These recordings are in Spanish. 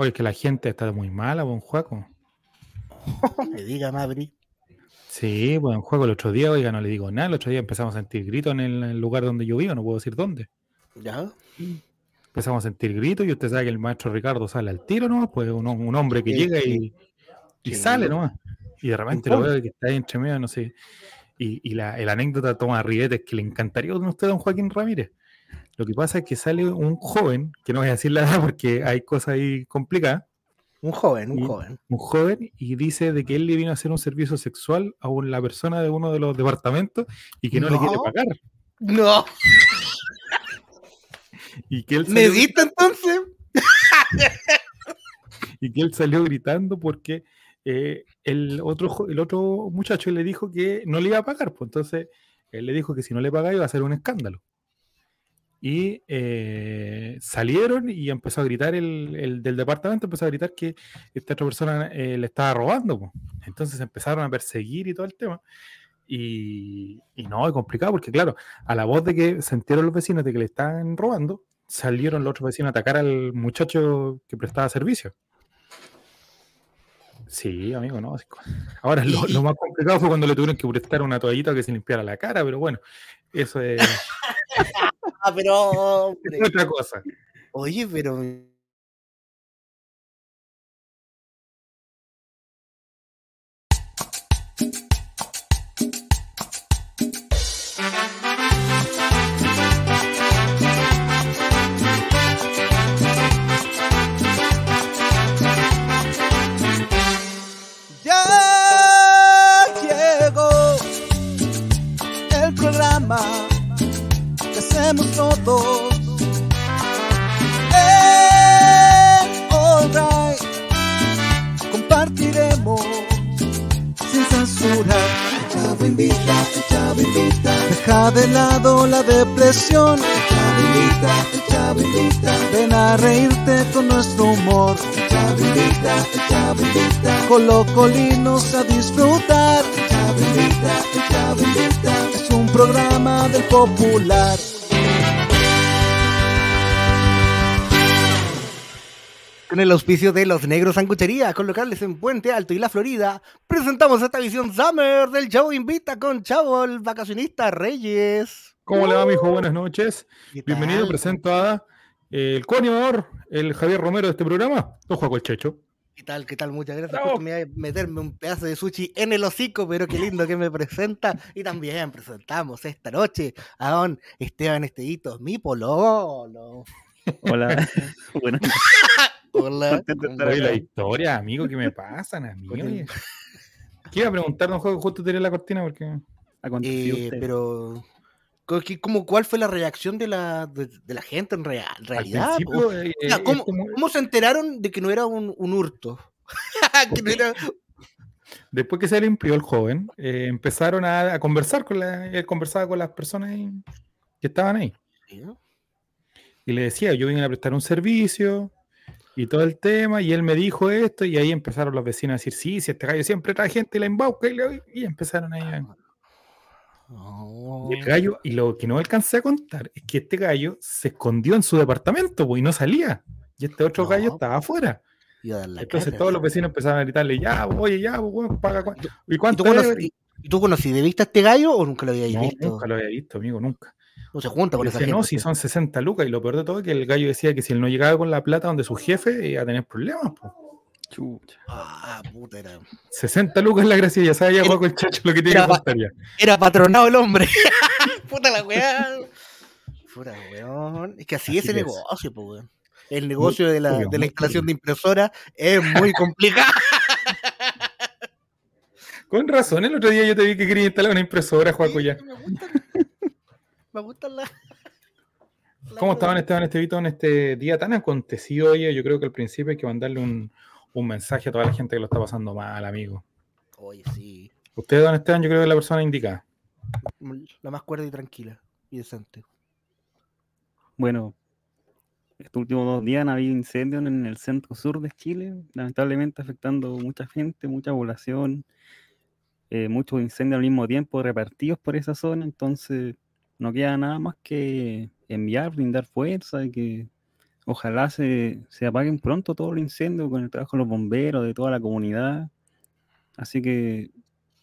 Oye, es que la gente está muy mala, buen juego. me diga, Mabri. Sí, buen juego el otro día, oiga, no le digo nada. El otro día empezamos a sentir gritos en el lugar donde yo vivo, no puedo decir dónde. ¿Ya? Empezamos a sentir gritos y usted sabe que el maestro Ricardo sale al tiro nomás, pues un, un hombre que llega y, y sale nomás. Y de repente lo veo que está ahí entre medio, no sé. Y, y la, anécdota toma ribetes que le encantaría a usted, don Joaquín Ramírez. Lo que pasa es que sale un joven, que no voy a decir la edad porque hay cosas ahí complicadas. Un joven, un joven. Un joven, y dice de que él le vino a hacer un servicio sexual a la persona de uno de los departamentos y que no, le quiere pagar. No. Y que él ¿Medita entonces? y que él salió gritando porque eh, el, otro, el otro muchacho le dijo que no le iba a pagar. Pues entonces él le dijo que si no le pagaba iba a ser un escándalo. Y eh, salieron y empezó a gritar el, del departamento, empezó a gritar que esta otra persona eh, le estaba robando. Pues. Entonces empezaron a perseguir y todo el tema. Y, y, no, es complicado porque, claro, a la voz de que sintieron los vecinos de que le estaban robando, salieron los otros vecinos a atacar al muchacho que prestaba servicio. Sí, amigo, no. Ahora lo, más complicado fue cuando le tuvieron que prestar una toallita que se limpiara la cara, pero bueno, eso es. ah, pero. Es otra cosa. Oye, pero todos. En All Right compartiremos sin censura. El chavo invita, el chavo invita. Deja de lado la depresión. El chavo invita, el chavo invita. Ven a reírte con nuestro humor. El chavo invita, el chavo invita. Colocolinos a disfrutar. El chavo invita, el chavo invita. Es un programa del popular. Con el auspicio de Los Negros Sanguchería, con locales en Puente Alto y La Florida, presentamos esta visión Summer del show Invita con Chavo, el vacacionista Reyes. ¿Cómo le va, mijo? Buenas noches. Bienvenido, presento a eh, el coordinador, el Javier Romero de este programa, don Juan Checho. ¿Qué tal? ¿Qué tal? Muchas gracias. por meterme un pedazo de sushi en el hocico, pero qué lindo que me presenta. Y también presentamos esta noche a don Esteban Esteditos, mi pololo. Hola. bueno. Hola. la historia, amigo, ¿qué me pasan, amigo? ¿Qué iba a preguntar, don juego? Justo tiré la cortina porque eh, Pero, ¿cómo, ¿cuál fue la reacción de la, de, la gente en realidad? Eh, ¿cómo, se enteraron de que no era un, hurto? Después que se limpió el joven, eh, empezaron a, conversar con la, él conversaba con las personas que estaban ahí. Y le decía, yo vine a prestar un servicio, y todo el tema, y él me dijo esto, y ahí empezaron los vecinos a decir, sí, si este gallo siempre trae gente y la embauca, y, empezaron ahí a... Y el gallo, y lo que no alcancé a contar es que este gallo se escondió en su departamento, pues, y no salía. Y este otro gallo estaba afuera. Entonces todos los vecinos empezaron a gritarle, ya, oye, ya, pues, paga. ¿Y cuánto? ¿Y tú, conocí, ¿Tú conocí, de vista este gallo o nunca lo habías no, visto? Nunca lo había visto, amigo, nunca. No se junta con esa No, si son 60 lucas, y lo peor de todo es que el gallo decía que si él no llegaba con la plata donde su jefe iba a tener problemas, Chucha. Ah, puta, era. 60 lucas la gracia, ya sabía con el chacho lo que tiene que contar ya. Era patronado el hombre. puta la weá. Puta weón. Es que así, es el negocio, pues El negocio de la, de la instalación de impresora es muy complicado. Con razón, el otro día yo te vi que quería instalar una impresora, Juaco, ya. Me gusta la. ¿Cómo estaban Esteban Estevito en este día tan acontecido? Oye, yo creo que al principio hay que mandarle un, mensaje a toda la gente que lo está pasando mal, amigo. Oye, sí. Usted, don Esteban, yo creo que es la persona indicada. La más cuerda y tranquila y decente. Bueno, estos últimos dos días han habido incendios en el centro sur de Chile, lamentablemente afectando mucha gente, mucha población, eh, muchos incendios al mismo tiempo repartidos por esa zona, entonces no queda nada más que enviar, brindar fuerza y que ojalá se, se apaguen pronto todos los incendios con el trabajo de los bomberos, de toda la comunidad. Así que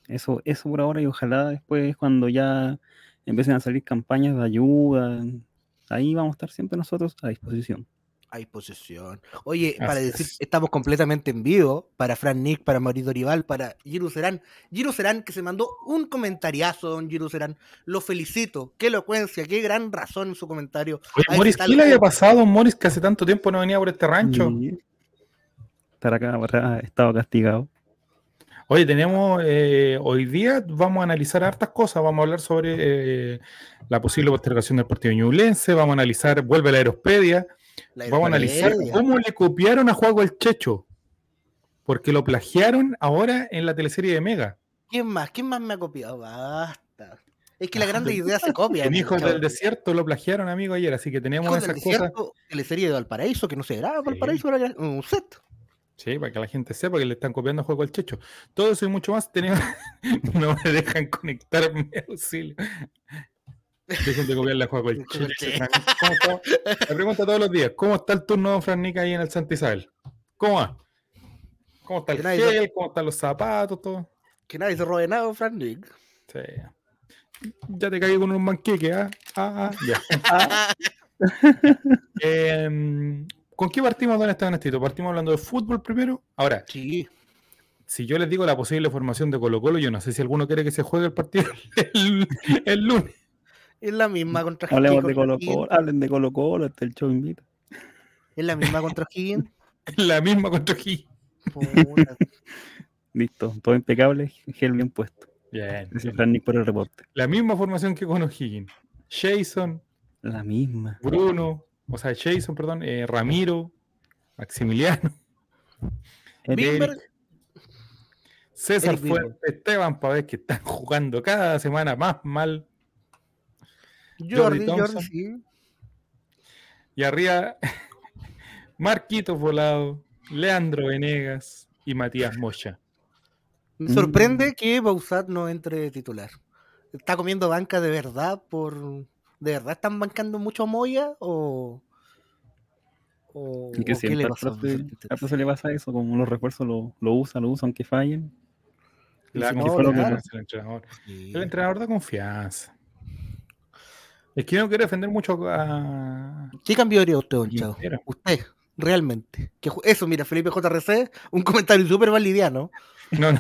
eso, eso por ahora y ojalá después cuando ya empiecen a salir campañas de ayuda, ahí vamos a estar siempre nosotros a disposición a disposición. Oye, para decir, estamos completamente en vivo para Fran Nick, para Mauricio Rival, para Giru Serán. Giru Serán que se mandó un comentariazo, don Giru Serán. Lo felicito. Qué elocuencia, qué gran razón en su comentario. Oye, Moris, ¿qué le había pasado, Moris, que hace tanto tiempo no venía por este rancho? Estar acá, ha estado castigado. Oye, tenemos eh, hoy día vamos a analizar hartas cosas. Vamos a hablar sobre eh, la posible postergación del partido ñublense. Vamos a analizar, vuelve la Aerospedia. Vamos a analizar cómo le copiaron a Juego el Checho. Porque lo plagiaron ahora en la teleserie de Mega. ¿Quién más? ¿Quién más me ha copiado? Basta. Es que la grande idea se copia. En Hijos del Desierto lo plagiaron, amigo, ayer, así que tenemos esas cosas. Teleserie de Valparaíso, que no se graba Valparaíso, era un set. Sí, para que la gente sepa que le están copiando a juego al checho. Todo eso y mucho más tenemos. no me dejan conectarme auxilio. Dejen de copiarle a al checho. Me pregunta todos los días: ¿cómo está el turno de Fran Nica ahí en el Santa Isabel? ¿Cómo va? ¿Cómo está el gel? ¿Cómo están los zapatos? Todo. Que nadie se robe nada, Fran Nick. Sí. Ya te caí con un manqueque, ¿ah? Ah, ah, ya. eh, ¿Con qué partimos, don Esteban Estito? ¿Partimos hablando de fútbol primero? Ahora, sí. si yo les digo la posible formación de Colo Colo, yo no sé si alguno quiere que se juegue el partido el, lunes. Es la misma contra Hablemos de Colo Colo, hablen de Colo Colo, este el show invita. Es la misma contra Higgins. la misma contra Higgins. Listo, todo impecable, gel bien puesto. Bien. Gracias, por el reporte. La misma formación que con O'Higgins. Jason. La misma. Bruno o sea, Jason, perdón, eh, Ramiro, Maximiliano, César Fuente, Esteban Pavés, que están jugando cada semana más mal. Jordi, Jordi, sí. Y arriba, Marquito Volado, Leandro Venegas y Matías Mocha. Me sorprende mm. que Bausat no entre titular. ¿Está comiendo banca de verdad por ¿De verdad están bancando mucho a Moya o, o, y que qué le pasa? se le pasa eso, como los refuerzos lo, lo usan, lo usan, aunque fallen. el, entrenador. el entrenador da confianza. Es que no quiero defender mucho a. ¿Qué cambio haría usted, don Chavo? Usted, realmente. Que eso, mira, Felipe JRC, un comentario súper validiano. No, no.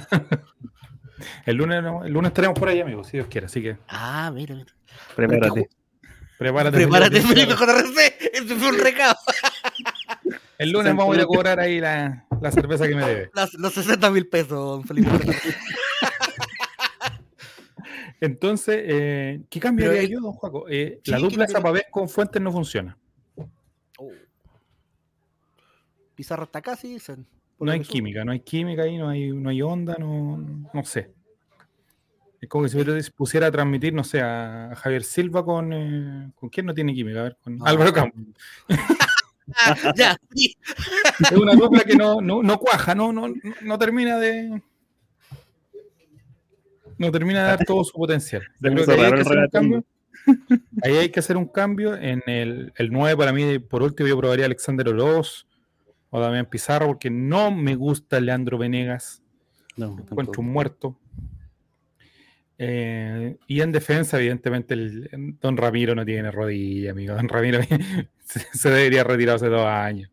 El lunes, no, el lunes estaremos por ahí, amigos, si Dios quiere, así que. Ah, mira, mira. Prepárate. Prepárate. Prepárate, Felipe JRC. Este fue un recado. El lunes vamos a ir a cobrar ahí la, la cerveza que me debe. los 60 mil pesos, Felipe. Entonces, eh, ¿qué cambiaría yo, don Juaco? Eh, la dupla Zapavés con Fuentes no funciona. Oh. Pizarro está casi, dicen. No hay química, no hay química ahí, no hay, no hay onda, no, no sé. Es como que si se pusiera a transmitir, no sé, a Javier Silva con. Eh, ¿Con quién no tiene química? A ver, con Álvaro Campos. ya, Es una dupla que no, no, no cuaja, no, no, no termina de. No termina de dar todo su potencial. ahí hay que hacer un cambio. Ahí hay que hacer un cambio. En el, el 9, para mí, por último, yo probaría a Alexander Oroz o Damián Pizarro, porque no me gusta Leandro Venegas. No, encuentro un muerto. Eh, y en defensa, evidentemente, el, Don Ramiro no tiene rodilla, amigo. Don Ramiro se, debería retirar hace dos años.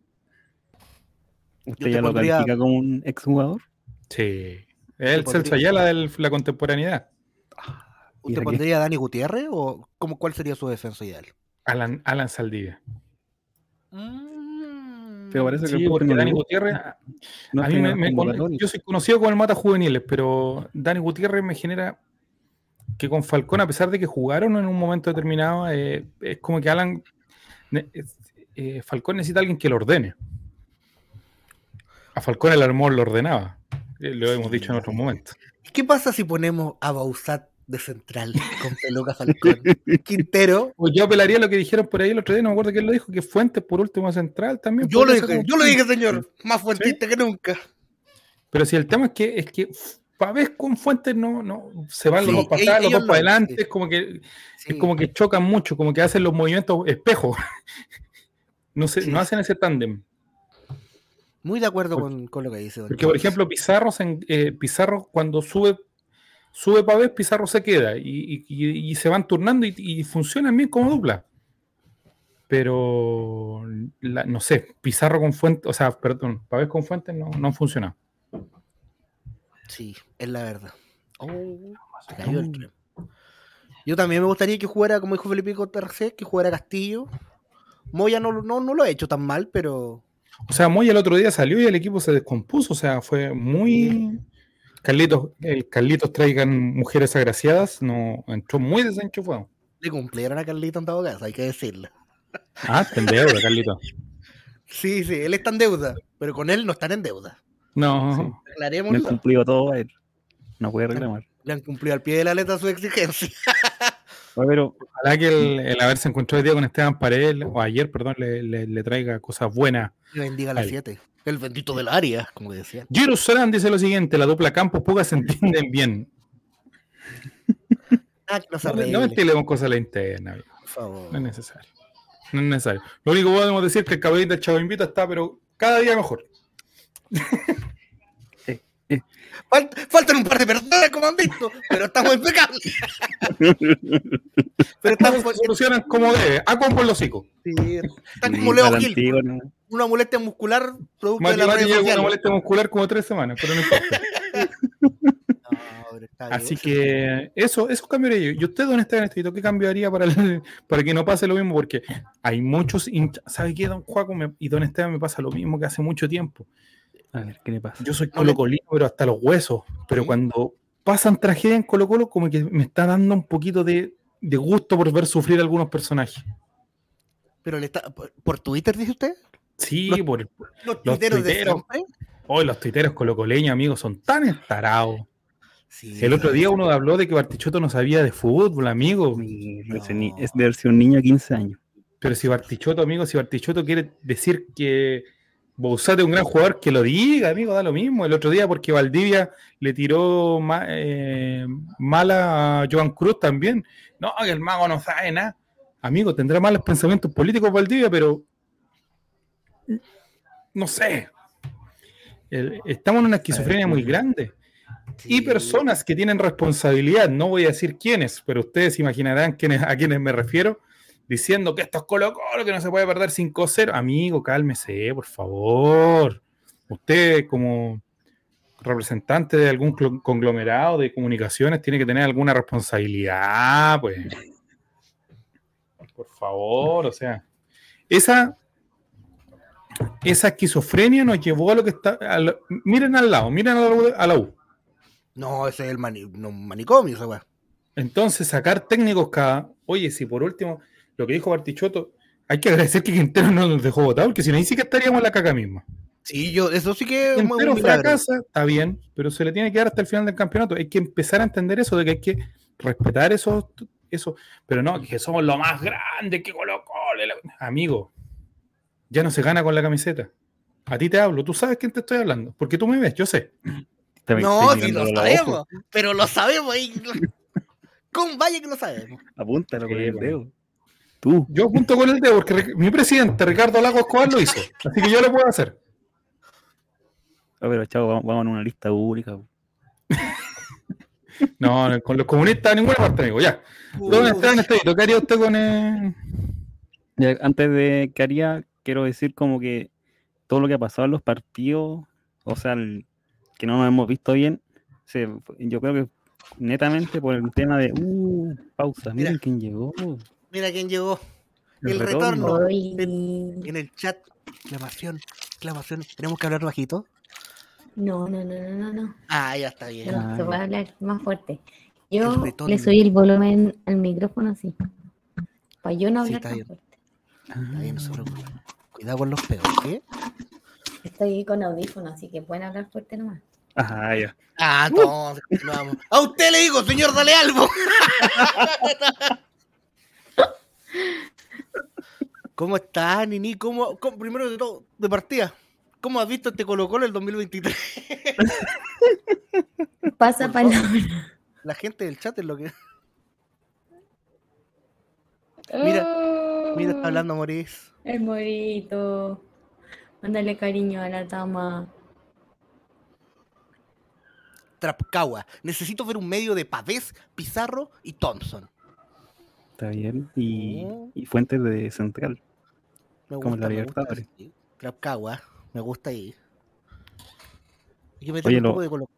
¿Usted ya lo califica como un exjugador? Sí. El Celso Ayala de la contemporaneidad. ¿Usted pondría a Dani Gutiérrez o cómo, cuál sería su defensa ideal? Alan, Alan Saldivia. Mm. Pero parece sí, que porque Dani Gutiérrez. a mí me, yo soy conocido como el mata juveniles, pero Dani Gutiérrez me genera que con Falcón, a pesar de que jugaron en un momento determinado, eh, es como que Alan. Eh, Falcón necesita a alguien que lo ordene. A Falcón el armor lo ordenaba. Eh, lo hemos dicho en otros momentos. ¿Qué pasa si ponemos a Bausat de central con Peluca Falcón? Quintero. Pues yo apelaría a lo que dijeron por ahí el otro día, no me acuerdo quién lo dijo, que Fuentes por último central también. Yo lo dije, yo lo dije, señor. Más fuentista que nunca. Pero si el tema es que, es que Pavés con Fuentes no, no, se van los dos para atrás, los dos para adelante, es como que es como que chocan mucho, como que hacen los movimientos espejos. no, se, no hacen ese tándem. Muy de acuerdo con, con, lo que dice. Porque, por ejemplo, Pizarro, eh, Pizarro cuando sube sube Pavés, Pizarro se queda y, y, y se van turnando y, y, funcionan bien como dupla. Pero, la, no sé, Pizarro con Fuentes, o sea, perdón, Pavés con Fuentes no, no funciona. Sí, es la verdad. Oh, se cayó el tren. Yo también me gustaría que jugara, como dijo Felipe Tercé, que jugara Castillo. Moya no, no, no lo ha hecho tan mal, pero o sea, Moya el otro día salió y el equipo se descompuso. O sea, fue muy. Carlitos, el Carlitos traigan mujeres agraciadas, no entró muy desenchufado. Le cumplieron a Carlitos en todo caso, hay que decirlo. Ah, está en deuda, Carlitos. sí, sí, él está en deuda, pero con él no están en deuda. No. Sí, Le han cumplido todo a él. No puede reclamar. Le han cumplido al pie de la letra su exigencia. Pero, Ojalá que el, el, haberse encontrado hoy día con Esteban Paredes, o ayer, perdón, le, le, le traiga cosas buenas. Que bendiga las siete. El bendito del área, como decían. Giro Solán dice lo siguiente: la dupla Campos Puga se entienden bien. Ah, no, no, no ventilemos cosas a la interna, amigo. Por favor. No es necesario. No es necesario. Lo único que podemos decir es que el caballín del Chavo Invita está, pero cada día mejor. Falt, faltan un par de personas, como han visto, pero estamos impecables. pero estamos solucionan como debe, a con por los hocico. Sí, están como Leo Gil. ¿no? Una molestia muscular producto Más de la red una molestia muscular como tres semanas, pero no importa. no, Así que eso, eso cambiaría yo. ¿Y usted, don Esteban Estrito, qué cambiaría para, el, para que no pase lo mismo? Porque hay muchos hinchas. ¿Sabe qué, don Juaco? Me, y don Esteban me pasa lo mismo que hace mucho tiempo. A ver, ¿qué le pasa? Yo soy colocolino, pero hasta los huesos. Pero ¿Sí? cuando pasan tragedia en Colo Colo, como que me está dando un poquito de, de gusto por ver sufrir a algunos personajes. ¿Pero le está, por, por Twitter, dice usted? Sí, los, por los, los tuiteros. tuiteros. Hoy los tuiteros colocoleños, amigos, son tan estarados. Sí, el otro día uno habló de que Bartichotto no sabía de fútbol, amigo. No. Es de versión niño de 15 años. Pero si Bartichotto, amigo, si Bartichotto quiere decir que Bouzat es un gran jugador, que lo diga, amigo, da lo mismo. El otro día, porque Valdivia le tiró ma eh, mala a Joan Cruz también. No, que el mago no sabe nada. Amigo, tendrá malos pensamientos políticos Valdivia, pero no sé. El, estamos en una esquizofrenia muy grande. Sí. Y personas que tienen responsabilidad, no voy a decir quiénes, pero ustedes imaginarán quiénes, a quiénes me refiero, diciendo que esto es Colo Colo, que no se puede perder 5-0. Amigo, cálmese, por favor. Usted, como representante de algún conglomerado de comunicaciones, tiene que tener alguna responsabilidad, pues. Por favor, o sea. Esa, esa esquizofrenia nos llevó a lo que está. Lo, miren al lado, miren a la, a la U. No, ese es el mani, no, manicomio, esa weá. Entonces, sacar técnicos cada. Oye, si por último, lo que dijo Bartichotto, hay que agradecer que Quintero no nos dejó votar, porque si no, ahí sí que estaríamos en la caca misma. Sí, yo, eso sí que. Quintero fracasa, está bien, pero se le tiene que dar hasta el final del campeonato. Hay que empezar a entender eso, de que hay que respetar eso, eso pero no, que somos lo más grande, que colocó. Amigo, ya no se gana con la camiseta. A ti te hablo, tú sabes quién te estoy hablando, porque tú me ves, yo sé. No, sí lo sabemos, pero lo sabemos ahí. Con vaya que lo sabemos. Apúntalo con el dedo. Tú. Yo apunto con el dedo porque mi presidente Ricardo Lago Escobar lo hizo. Así que yo lo puedo hacer. A ver, chavo, vamos, vamos a una lista pública. no, con los comunistas a ninguna parte, amigo. Ya. ¿Dónde está Estadito? ¿Qué haría usted con el... ya, Antes de que haría, quiero decir como que todo lo que ha pasado en los partidos, o sea, el, que no nos hemos visto bien, se, yo creo que netamente por el tema de uh, pausa, miren Mira. quién llegó. Mira quién llegó. El El, retorno. En, en el chat. Exclamación. Exclamación. ¿Tenemos que hablar bajito? No, no, no, no, no, no. Ah, ya está bien. No, Ah, se puede hablar más fuerte. Yo le subí el volumen al micrófono así. Para yo no Sí, hablar está tan bien. fuerte. Está bien, no se preocupe. Cuidado con los pedos, ¿qué? Estoy con audífono, así que pueden hablar fuerte nomás. Ajá, ya. Ah, entonces, vamos. A usted le digo, señor, dale algo. ¿Cómo está, Nini? ¿Cómo, cómo- primero de todo, de partida, ¿cómo has visto este Colo Colo el 2023? Pasa Por palabra. La gente del chat es lo que... Mira. Mira, está hablando Maurice. El morito. Mándale cariño a la tama. Trapcagua. Necesito ver un medio de Pavés, Pizarro y Thompson. Está bien. Y, Oh. y fuentes de Central. Me Como la me Libertadores. Trapcagua. Me gusta ahí. Que meter Oye, un lo- poco de.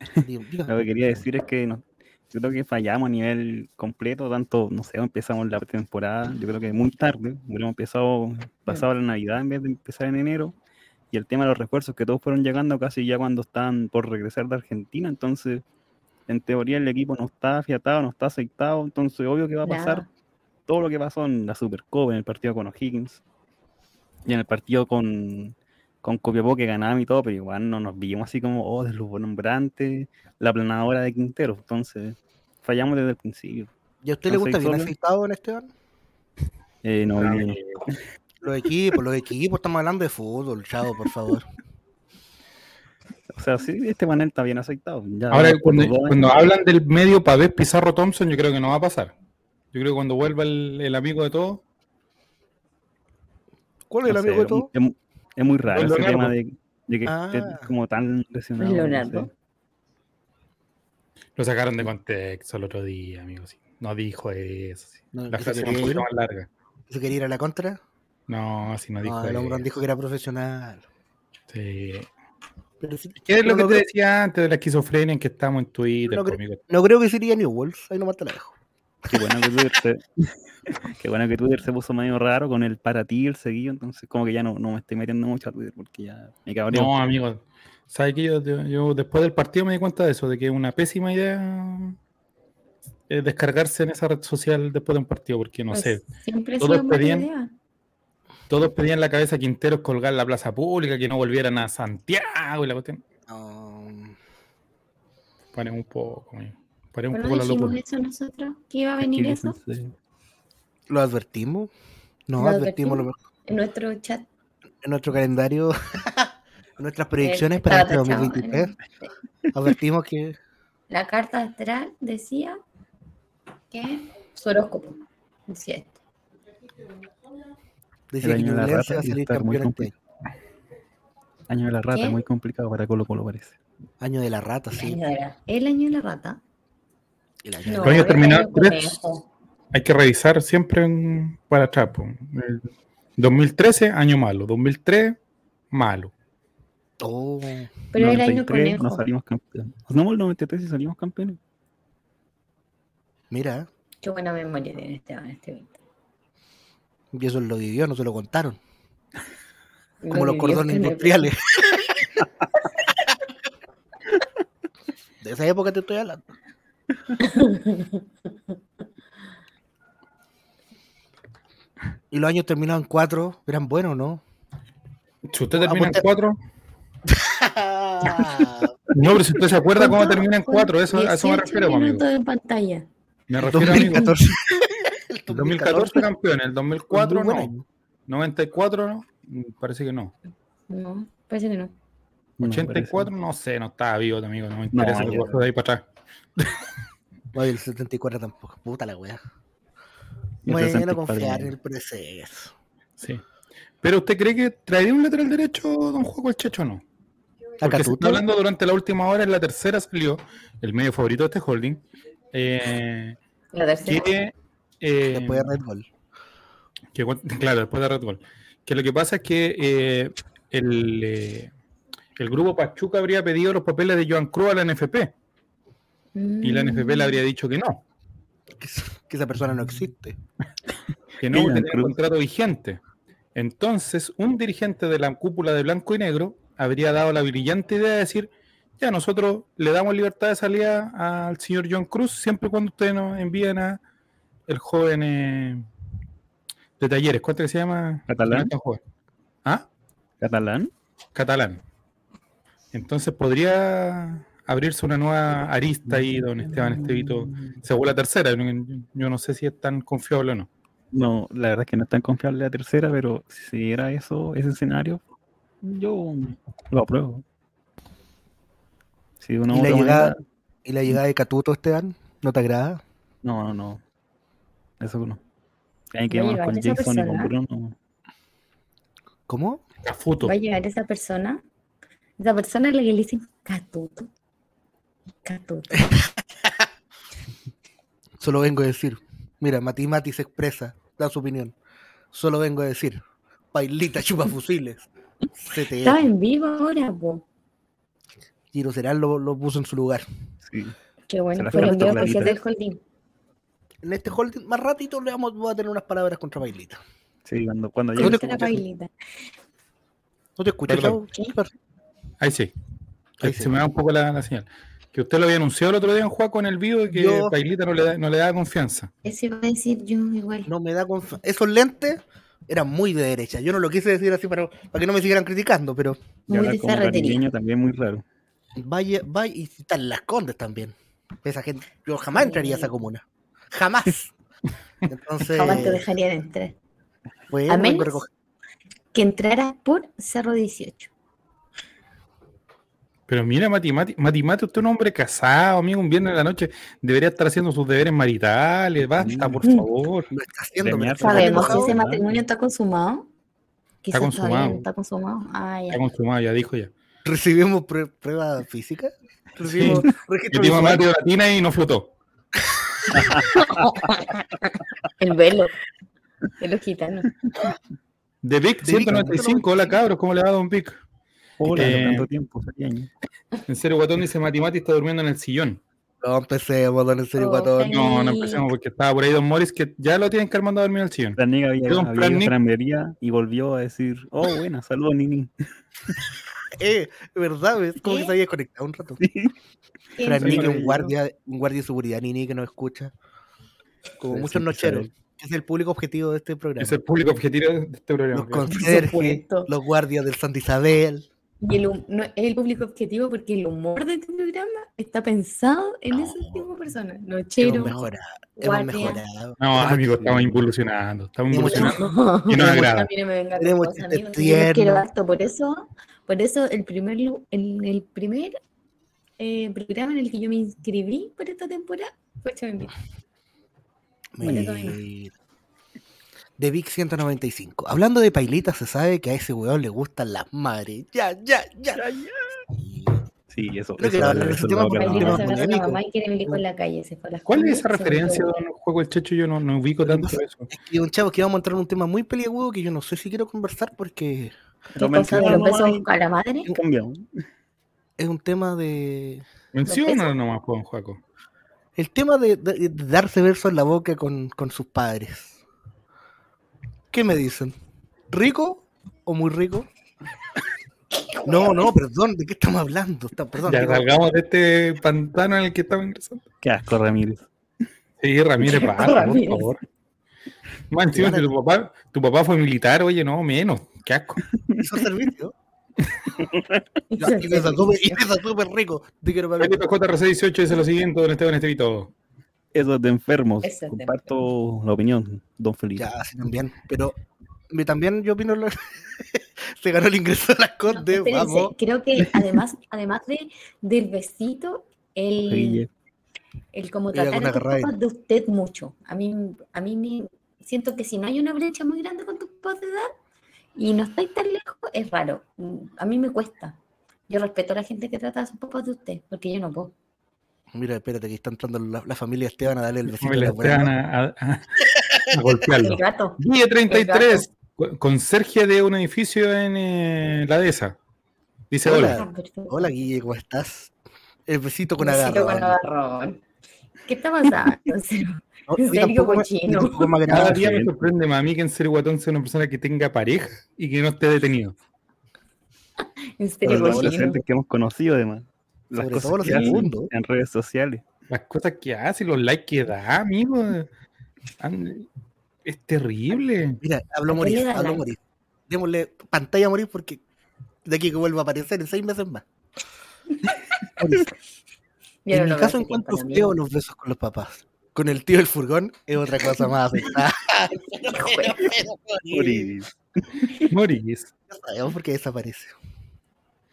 Lo que quería decir es que no, yo creo que fallamos a nivel completo, tanto, no sé, empezamos la pretemporada, yo creo que muy tarde, hubiéramos empezado pasado la Navidad en vez de empezar en enero, y el tema de los refuerzos que todos fueron llegando casi ya cuando están por regresar de Argentina, entonces en teoría el equipo no está afiatado, no está aceitado, entonces obvio que va a pasar Nada. todo lo que pasó en la Supercopa, en el partido con O'Higgins, y en el partido con, con Copiapó que ganábamos y todo, pero igual no nos vimos así como, oh, deslumbrante, la planadora de Quintero, entonces fallamos desde el principio. ¿Y a usted le gusta bien aceitado en Esteban? Eh, no, Ah, eh, Los equipos, los equipos, estamos hablando de fútbol, chavo, por favor. o sea, sí, este panel está bien aceitado. ya Ahora, cuando, hablan del medio Pavés Pizarro Thompson, yo creo que no va a pasar. Yo creo que cuando vuelva el, el amigo de todos, ¿Cuál es el No sé, amigo de todo? Es, mu- es muy raro El ese tema de, de que esté Ah. como tan lesionado. no Leonardo. sé. lo sacaron de contexto el otro día, amigos. sí. No dijo eso. sí. No, La frase un poquito más larga. ¿Se quería ir a la contra? No, así no dijo No, el hombre dijo que era profesional. Sí. Pero ¿Qué es lo no, que no te creo- decía antes de la esquizofrenia en que estamos en Twitter, No creo-? No creo que sería Newells, ahí nomás te la dejo. Qué bueno que Twitter se, qué bueno que Twitter se puso medio raro con el para ti, el seguido, entonces como que ya no, no me estoy metiendo mucho a Twitter porque ya me cabreo. No, amigo. ¿Sabes que yo, yo- yo después del partido me di cuenta de eso, de que es una pésima idea eh, descargarse en esa red social después de un partido, porque no Pues, sé, Siempre sido mala pedían- idea. Todos pedían la cabeza a Quinteros colgar la plaza pública, que no volvieran a Santiago y la cuestión. Um, Paren un poco, amigo. Paren un poco la dijimos locura. eso nosotros, que iba a venir eso ¿Lo advertimos? No, ¿Lo advertimos lo mejor. en nuestro chat. en nuestro calendario, en nuestras predicciones Eh, para estaba este tachado 2023. en- Advertimos que La carta astral decía que su horóscopo decía esto. Decía El que año de la Ñublense rata va a y salir campeón este Año de la rata, ¿Qué? muy complicado para Colo Colo parece. año de la rata, sí. el año de la rata. El año de la tres. Hay que revisar siempre en- para atrás. po. El 2013, año malo. 2003, malo. Oh, Pero el año 93 conejo. no salimos campeones. No, el 93 sí salimos campeones. mira, Qué buena memoria tiene Esteban este 20. Y eso lo vivió, no se lo contaron. Lo Como los cordones industriales. De esa época te estoy hablando. Y los años terminados en cuatro, eran buenos, ¿no? Si usted termina en 4, no, pero si usted se acuerda cómo termina en 4, eso, a eso me 18 refiero, amigo. en pantalla. Me refiero, amigo. 2014. El 2014 campeón, el 2004 Muy buen no. año. 94 no. Parece que no. No, parece que no. No, 84 no sé, no estaba vivo, amigo. No me No, interesa que yo- de ahí para atrás. Oye, el 74 tampoco. Puta la el Bueno, 64 confiar en no. el proceso. Sí. Pero usted cree que traería un lateral derecho, don Juego el Checho o no? Porque se está hablando durante la última hora, en la tercera salió el medio favorito de este holding. eh, La tercera. que, eh, Después de Red Bull. que claro, después de Red Bull. Que lo que pasa es que eh, el, eh, el grupo Pachuca habría pedido los papeles de Joan Cruz a la NFP y la NFP le habría dicho que no, Que, que esa persona no existe. que no tenía Cruz. contrato vigente. Entonces, un dirigente de la cúpula de blanco y negro habría dado la brillante idea de decir, ya nosotros le damos libertad de salida al señor John Cruz siempre y cuando ustedes nos envíen a el joven eh, de talleres, ¿cuánto que se llama? ¿Catalán? ¿Ah? ¿Catalán? Catalán. Entonces podría abrirse una nueva arista ahí, don Esteban Estevito, según la tercera. Yo no sé si es tan confiable o no. No, la verdad es que no es tan confiable la tercera, pero si era eso, ese escenario, yo lo apruebo. Si ¿Y la, llegada, manera- ¿Y la llegada de Catuto, Esteban? ¿No te agrada? No, no, no. Eso no. Hay que Va a llamar con Jason y con. Bruno. ¿Cómo? Cafuto. Va a llegar esa persona. Esa persona a la que le dicen catuto. Catuto. Solo vengo a decir. Mira, Mati Mati se expresa, da su opinión. Solo vengo a decir. Pailita chupa fusiles. CTE. Estaba en vivo ahora, po. Giro Serán lo, lo puso en su lugar. Sí. Qué Se bueno, la cantó envío especial del holding. En este holding, más ratito le vamos, voy a tener unas palabras contra Pailita. Sí, cuando, cuando ¿Dónde llegue. ¿Dónde está la escuchas? ¿No te escuchas? Ahí sí. Ahí se sí. me da un poco la, la señal. Que usted lo había anunciado el otro día en Juaco en el vivo y que Yo- Pailita no le, da, no le da confianza. Eso iba a decir yo igual. No me da confianza. Esos lentes eran muy de derecha. Yo no lo quise decir así para, para que no me siguieran criticando, pero Muy de también muy raro. vaya, vaya, y están las condes también. Esa gente, yo jamás entraría a esa comuna. Jamás. Entonces, Jamás te dejarían entrar. bueno, A menos que entraras por Cerro 18. Pero mira, Mati Mati, Mati Mati, usted es un hombre casado, amigo, un viernes de la noche debería estar haciendo sus deberes maritales, basta, por Mm. favor. lo está haciendo. Está ¿Sabemos si ese matrimonio está consumado? Quizás consumado. no está consumado. Ah, ya. Está consumado, ya dijo ya. ¿Recibimos prue- prueba física? ¿Recibimos registro Metimos a visual? Mati de latina y no flotó. El velo. De los gitanos. De Vic De Vic, 195, hola cabros, ¿cómo le va Don Vic? Hola, Eh, tanto tiempo. En serio, Guatón dice Mati Mati está durmiendo en el sillón. No empecemos, don en serio, Oh, guatón. No, no empecemos porque estaba por ahí Don Morris que ya lo tienen que haber mandado a dormir en el sillón. La niña había, había ido a y volvió a decir, oh, buena, saludos, Nini. Eh, ¿verdad? ¿Ves? Como que ¿Qué? se había conectado un rato. ¿Quién Fran fue? Nick es un guardia, un guardia de seguridad, Nini, que nos escucha. Como Sí, muchos sí, nocheros. que es el público objetivo de este programa. Es el público objetivo de este programa. Los conserjes, los guardias del Santa Isabel. Y el, no, es el público objetivo porque el humor de este programa está pensado en ese tipo de personas. Hemos Nochero, mejorado. Hemos guardia. mejorado. No, amigo, estamos involucionando. Estamos involucionando. Y agrada. no me venga con Tenemos chistes amigos, tiernos. Por eso, por eso el primer, lu- el, primer eh, programa en el que yo me inscribí por esta temporada fue. Mira. De Vic 195. Hablando de pailitas, se sabe que a ese weón le gustan las madres. Ya, ya, ya. Y- Sí, eso. Creo que eso- es que. Pailita la polémico. mamá y quiere vivir con la calle. Se fue a las ¿Cuál es calles, esa se referencia, volvió- don Juego el Checho? Yo no, no ubico tanto eso. Es que un chavo que vamos a entrar en un tema muy peliagudo que yo no sé si quiero conversar porque Pero ¿Qué cosa de los mencionamos besos ahí, a la madre? es un tema de. Menciona nomás, don Juaco. El tema de, de- de darse verso en la boca con, con sus padres. ¿Qué me dicen? ¿Rico o muy rico? No, no, perdón, ¿de qué estamos hablando? Está- perdón, Ya salgamos de este pantano en el que estamos ingresando. Qué asco, Ramírez. Sí, Ramírez, para, por favor. Man, encima que tu papá, tu papá fue militar, oye, no, menos. Qué asco. hizo servicio. Ya, y me está súper- rico. Te quiero para- Felipe JRC 18 dice lo siguiente, don Esteban Estevito. Eso es de enfermos. Eso es de Comparto la opinión, don Felipe. Ya, sí, también. Pero también yo opino. lo- Se ganó el ingreso de las No, Condes. espérense, vamos. creo que además, además de, del besito, el, el como tratar a papás de usted mucho. A mí, a mí me siento que si no hay una brecha muy grande con tus papás de edad y no estáis tan lejos, es raro. Mm, A mí me cuesta. Yo respeto a la gente que trata a sus papás de usted, porque yo no puedo. Mira, espérate, que está entrando la, la familia Esteban a darle el besito. La buena Esteban a, a- a golpearlo. El gato. Guille 33, co- conserje de un edificio en eh, la dehesa. Dice hola. Hola, Guille, ¿cómo estás? El besito con Besito agarro. con agarrón. ¿Qué está pasando? En serio, No, ¿En a mí serio, tampoco me- cochino? tampoco me agrada. Cada día me sorprende más a mí que en serio guatón sea una persona que tenga pareja y que no esté detenido. en Los serio, Pero cochino. adolescentes que hemos conocido, además. Las Sobre cosas todo los que hacen en redes sociales. Las cosas que hace, los likes que da, amigo. Es terrible. Mira, habló ¿A qué le Moris, da habló? Moris. Démosle pantalla a Moris porque de aquí que vuelva a aparecer en seis meses más. En mi caso encuentro feo los besos con los papás. Con el tío del furgón es otra cosa más aceptada. Moris. Morís. Ya sabemos por qué desaparece.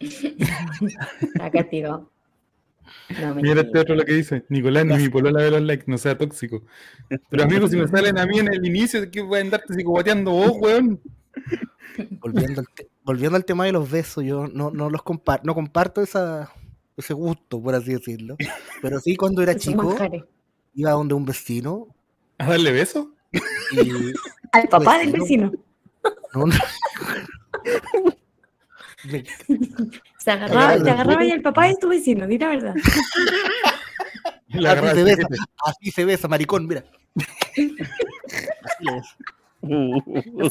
Está castigado. No, Mira este otro lo que dice. Nicolás, ni mi polola de los likes, no sea tóxico. Pero amigos, si me salen a mí en el inicio, ¿qué voy a andarte vos, weón? Volviendo al, te- volviendo al tema de los besos, yo no, no los comparto, no comparto esa, ese gusto, por así decirlo. Pero sí, cuando era chico, manjares. Iba donde un vecino ¿A darle beso? y. Al papá del Vecino. vecino. no, no. Me- Se agarraba, Agarra te el agarraba y el papá es tu vecino, di la verdad. Le así, se el besa, así se besa, maricón, mira. Así le besa. No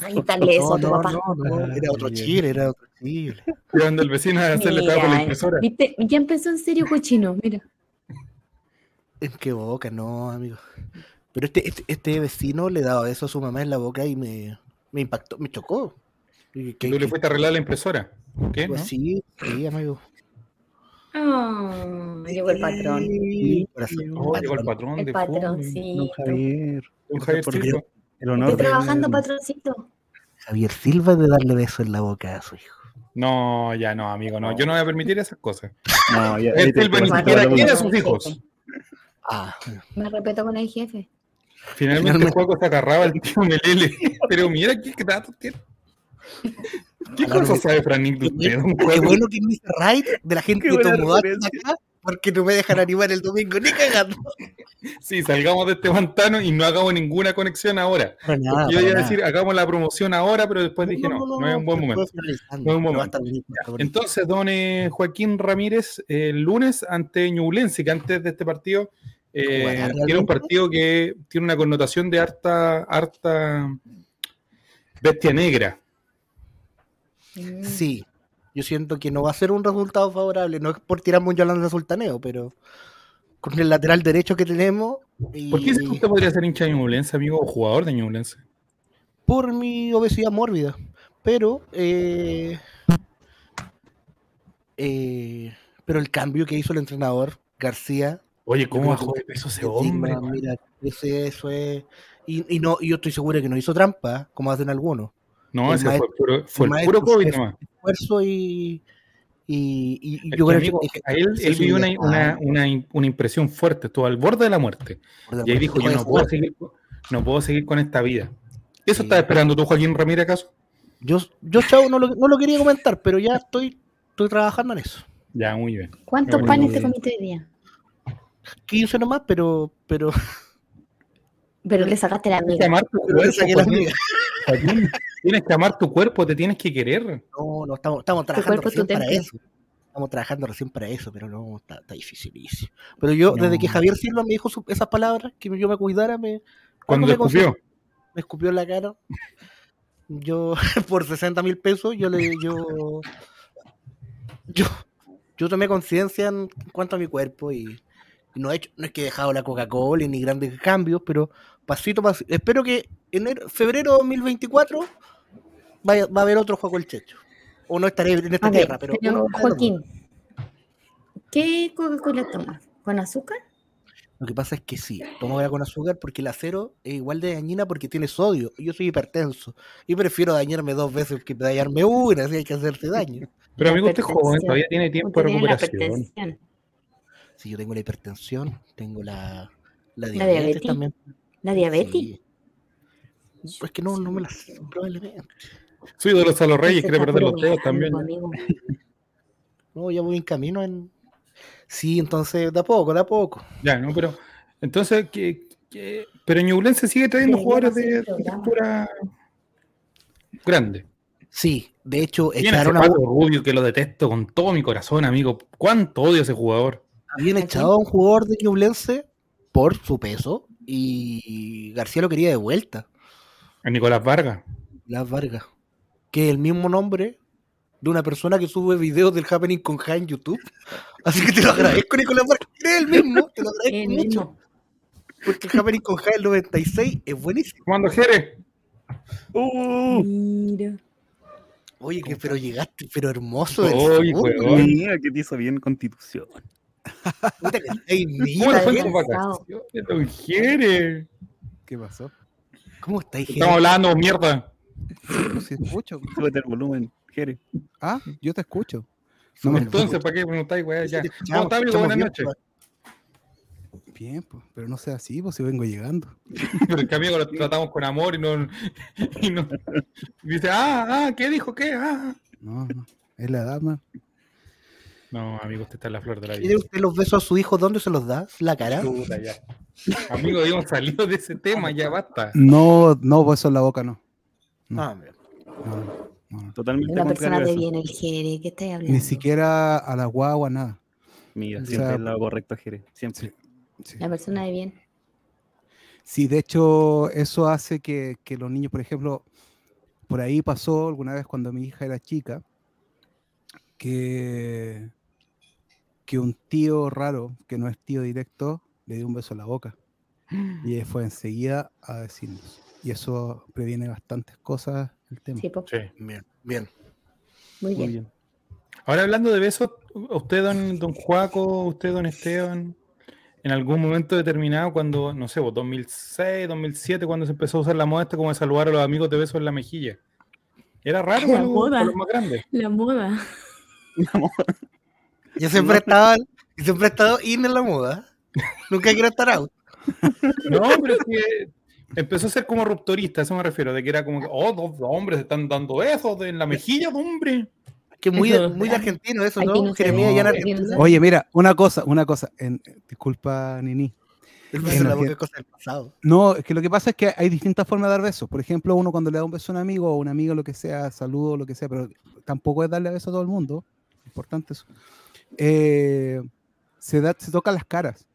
No, a tu no, papá. no, no, era otro chile, era otro chile. Llevando al vecino a hacerle por la Mira, impresora. ¿viste? Ya empezó en serio cochino, mira. En qué boca, no, amigo. Pero este, este, este vecino le daba eso a su mamá en la boca y me, me impactó, me chocó. Y que- Tú le fuiste a arreglar la impresora. ¿Qué? pues ¿No? sí, sí, amigo. Ah, llegó el patrón. Sí, Oh, llegó el patrón. El de patrón, fome. sí. Don Javier. Don Javier Porque Silva. El honor Estoy de- trabajando, patroncito. Javier Silva de darle beso en la boca a su hijo. No, ya no, amigo, no. Yo no voy a permitir esas cosas. No, ya. Javier ahí te- Silva ni siquiera quiere a sus hijos. Ah, Me respeto con el jefe. Finalmente el Finalmente. juego se agarraba el tío Melele. Pero mira qué datos tiene. ¿Qué que- sabe Franik de usted? qué bueno que me hice right de la gente Qué que tomó acá porque no me dejan animar el domingo ni cagando. Sí, salgamos de este pantano y no hagamos ninguna conexión ahora. Nada, yo iba a decir, hagamos la promoción ahora, pero después dije, no, no, es un buen momento. No es un. Entonces, don eh, Joaquín Ramírez, el lunes ante Ñublense, que antes de este partido eh, ¿Jugará tiene un partido que tiene una connotación de harta, harta bestia negra. Mm. Sí, yo siento que no va a ser un resultado favorable, no es por tirarme un Yolanda Sultaneo, pero con el lateral derecho que tenemos y ¿Por qué dice que usted podría ser hincha de Ñublense, amigo, o jugador de Ñublense? por mi obesidad mórbida, pero eh, eh, pero el cambio que hizo el entrenador García Oye, ¿cómo bajó de peso ese es hombre? mira, ese- eso es y, y no y yo estoy seguro que no hizo trampa, como hacen algunos. No, el ese fue, maestro- puro, fue el maestro puro COVID es- nomás. Esfuerzo y y, y- yo creo amigo, que, a él, él vivió una, una, una, una impresión fuerte, estuvo al borde de la muerte. Y ahí dijo, yo no puedo seguir, no puedo seguir con esta vida. ¿Eso Sí. estás esperando tú, Joaquín Ramírez, acaso? Yo, yo chavo, no lo, no lo quería comentar, pero ya estoy, estoy trabajando en eso. Ya, muy bien. ¿Cuántos panes te comiste hoy día? 15 nomás, pero, pero, Pero le sacaste la amiga. amar tu pero le cuerpo, saqué la Joaquín. amiga. Joaquín, Tienes que amar tu cuerpo, te tienes que querer. No, no, estamos, estamos trabajando recién para eso. Estamos trabajando recién para eso, pero no, está, está dificilísimo. Pero yo, No. desde que Javier Silva me dijo su- esas palabras, que yo me cuidara, me, Cuando me te escupió. me escupió en la cara. Yo, por 60 mil pesos, yo le, yo, yo, yo tomé conciencia en cuanto a mi cuerpo y no he hecho, no es que he dejado la Coca-Cola ni grandes cambios, pero pasito a pasito. Espero que enero, febrero de 2024 vaya, va a haber otro juego el Checho. O no estaré en esta A ver, tierra, pero. Joaquín, ¿qué Coca-Cola tomas? ¿Con azúcar? Lo que pasa es que sí, tomo agua con azúcar porque el acero es igual de dañina porque tiene sodio. Yo soy hipertenso y prefiero dañarme dos veces que dañarme una, si hay que hacerse daño. Pero La amigo, usted es joven, todavía tiene tiempo de recuperación. Si yo tengo la hipertensión, tengo la, la ¿La diabetes, diabetes? también. ¿La diabetes? Sí. Pues que no, no me la probablemente. Su ídolo es a los reyes, quiere perder los dedos también. amigo. No, ya voy en camino en. Sí, entonces, de a poco, de a poco. Ya, no, pero. Entonces, ¿qué, qué- pero Ñublense sigue trayendo jugadores de, de estatura grande. Sí, de hecho, Tiene echaron a, Rubio que lo detesto con todo mi corazón, amigo. ¿Cuánto odio a ese jugador? Habían ¿A echado a un jugador de Ñublense por su peso y García lo quería de vuelta. A Nicolás Vargas. Las Vargas. Que es el mismo nombre de una persona que sube videos del Happening con Ja en YouTube. Así que te lo agradezco, Nicolás Vargas. Es el mismo, te lo El agradezco mucho. mismo. Porque el Happening con Ja del 96 es buenísimo. Comando Jerez. ¡Uh! Mira. Oye, que pero llegaste, pero hermoso. Oye. Mira que te hizo bien Constitución. Puta que estáis ¿Cómo mira, le fue en Jerez? ¿Qué pasó? ¿Cómo estáis, Estamos gente? hablando, mierda. Sí, escucho. Súbete el volumen, Jere. Ah, yo te escucho. No Entonces, ¿para qué preguntáis, weá? Ya. ¿Cómo está, Buenas noches. pues. Bien, pues, pero no sea así, pues si vengo llegando. Pero es que, amigo, lo tratamos con amor y no... Y no y dice, ah, ah, ¿qué dijo? ¿Qué? Ah. No, no. Es la edad, man. No, amigo, usted está en la flor de la ¿Quiere vida. usted los besos a su hijo? ¿Dónde se los da? ¿La cara? Ya. Amigo, habíamos salido de ese tema, ya basta. No, no, beso en la boca no. No. Ah, mira. No. Totalmente Una persona de bien, el Jere, ¿qué estáis hablando? Ni siquiera a la guagua, nada. Mira, O siempre sea, el lado correcto, Jere. Siempre. Sí. Sí. La persona de bien. Sí, de hecho, eso hace que, que los niños, por ejemplo, por ahí pasó alguna vez cuando mi hija era chica, que, que un tío raro, que no es tío directo, le dio un beso en la boca. Y fue enseguida a decirnos. Y eso previene bastantes cosas el tema. Sí, po. Sí. Bien, bien. Muy Muy bien. bien. Ahora hablando de besos, usted, don, don Juaco, usted, don Esteban, en algún momento determinado, cuando, no sé, vos, 2006, 2007, cuando se empezó a usar la moda esta como de saludar a los amigos de besos en la mejilla. ¿Era raro La moda. para los más grandes? La moda. Yo siempre estaba, yo siempre he estado in en la moda. Nunca quiero estar out. No, pero es que empezó a ser como rupturista, a eso me refiero, de que era como que, oh, dos hombres están dando besos de- en la mejilla, hombre. Que muy, de- Eso. muy de argentino eso, ¿no? ya en. Oye, mira, una cosa, una cosa. En, disculpa, Nini. En la es cosa del pasado. No, es que lo que pasa es que hay distintas formas de dar besos. Por ejemplo, uno cuando le da un beso a un amigo o una amiga, lo que sea, saludo, lo que sea, pero tampoco es darle beso a todo el mundo. Importante eso. Eh, se, da, se tocan las caras.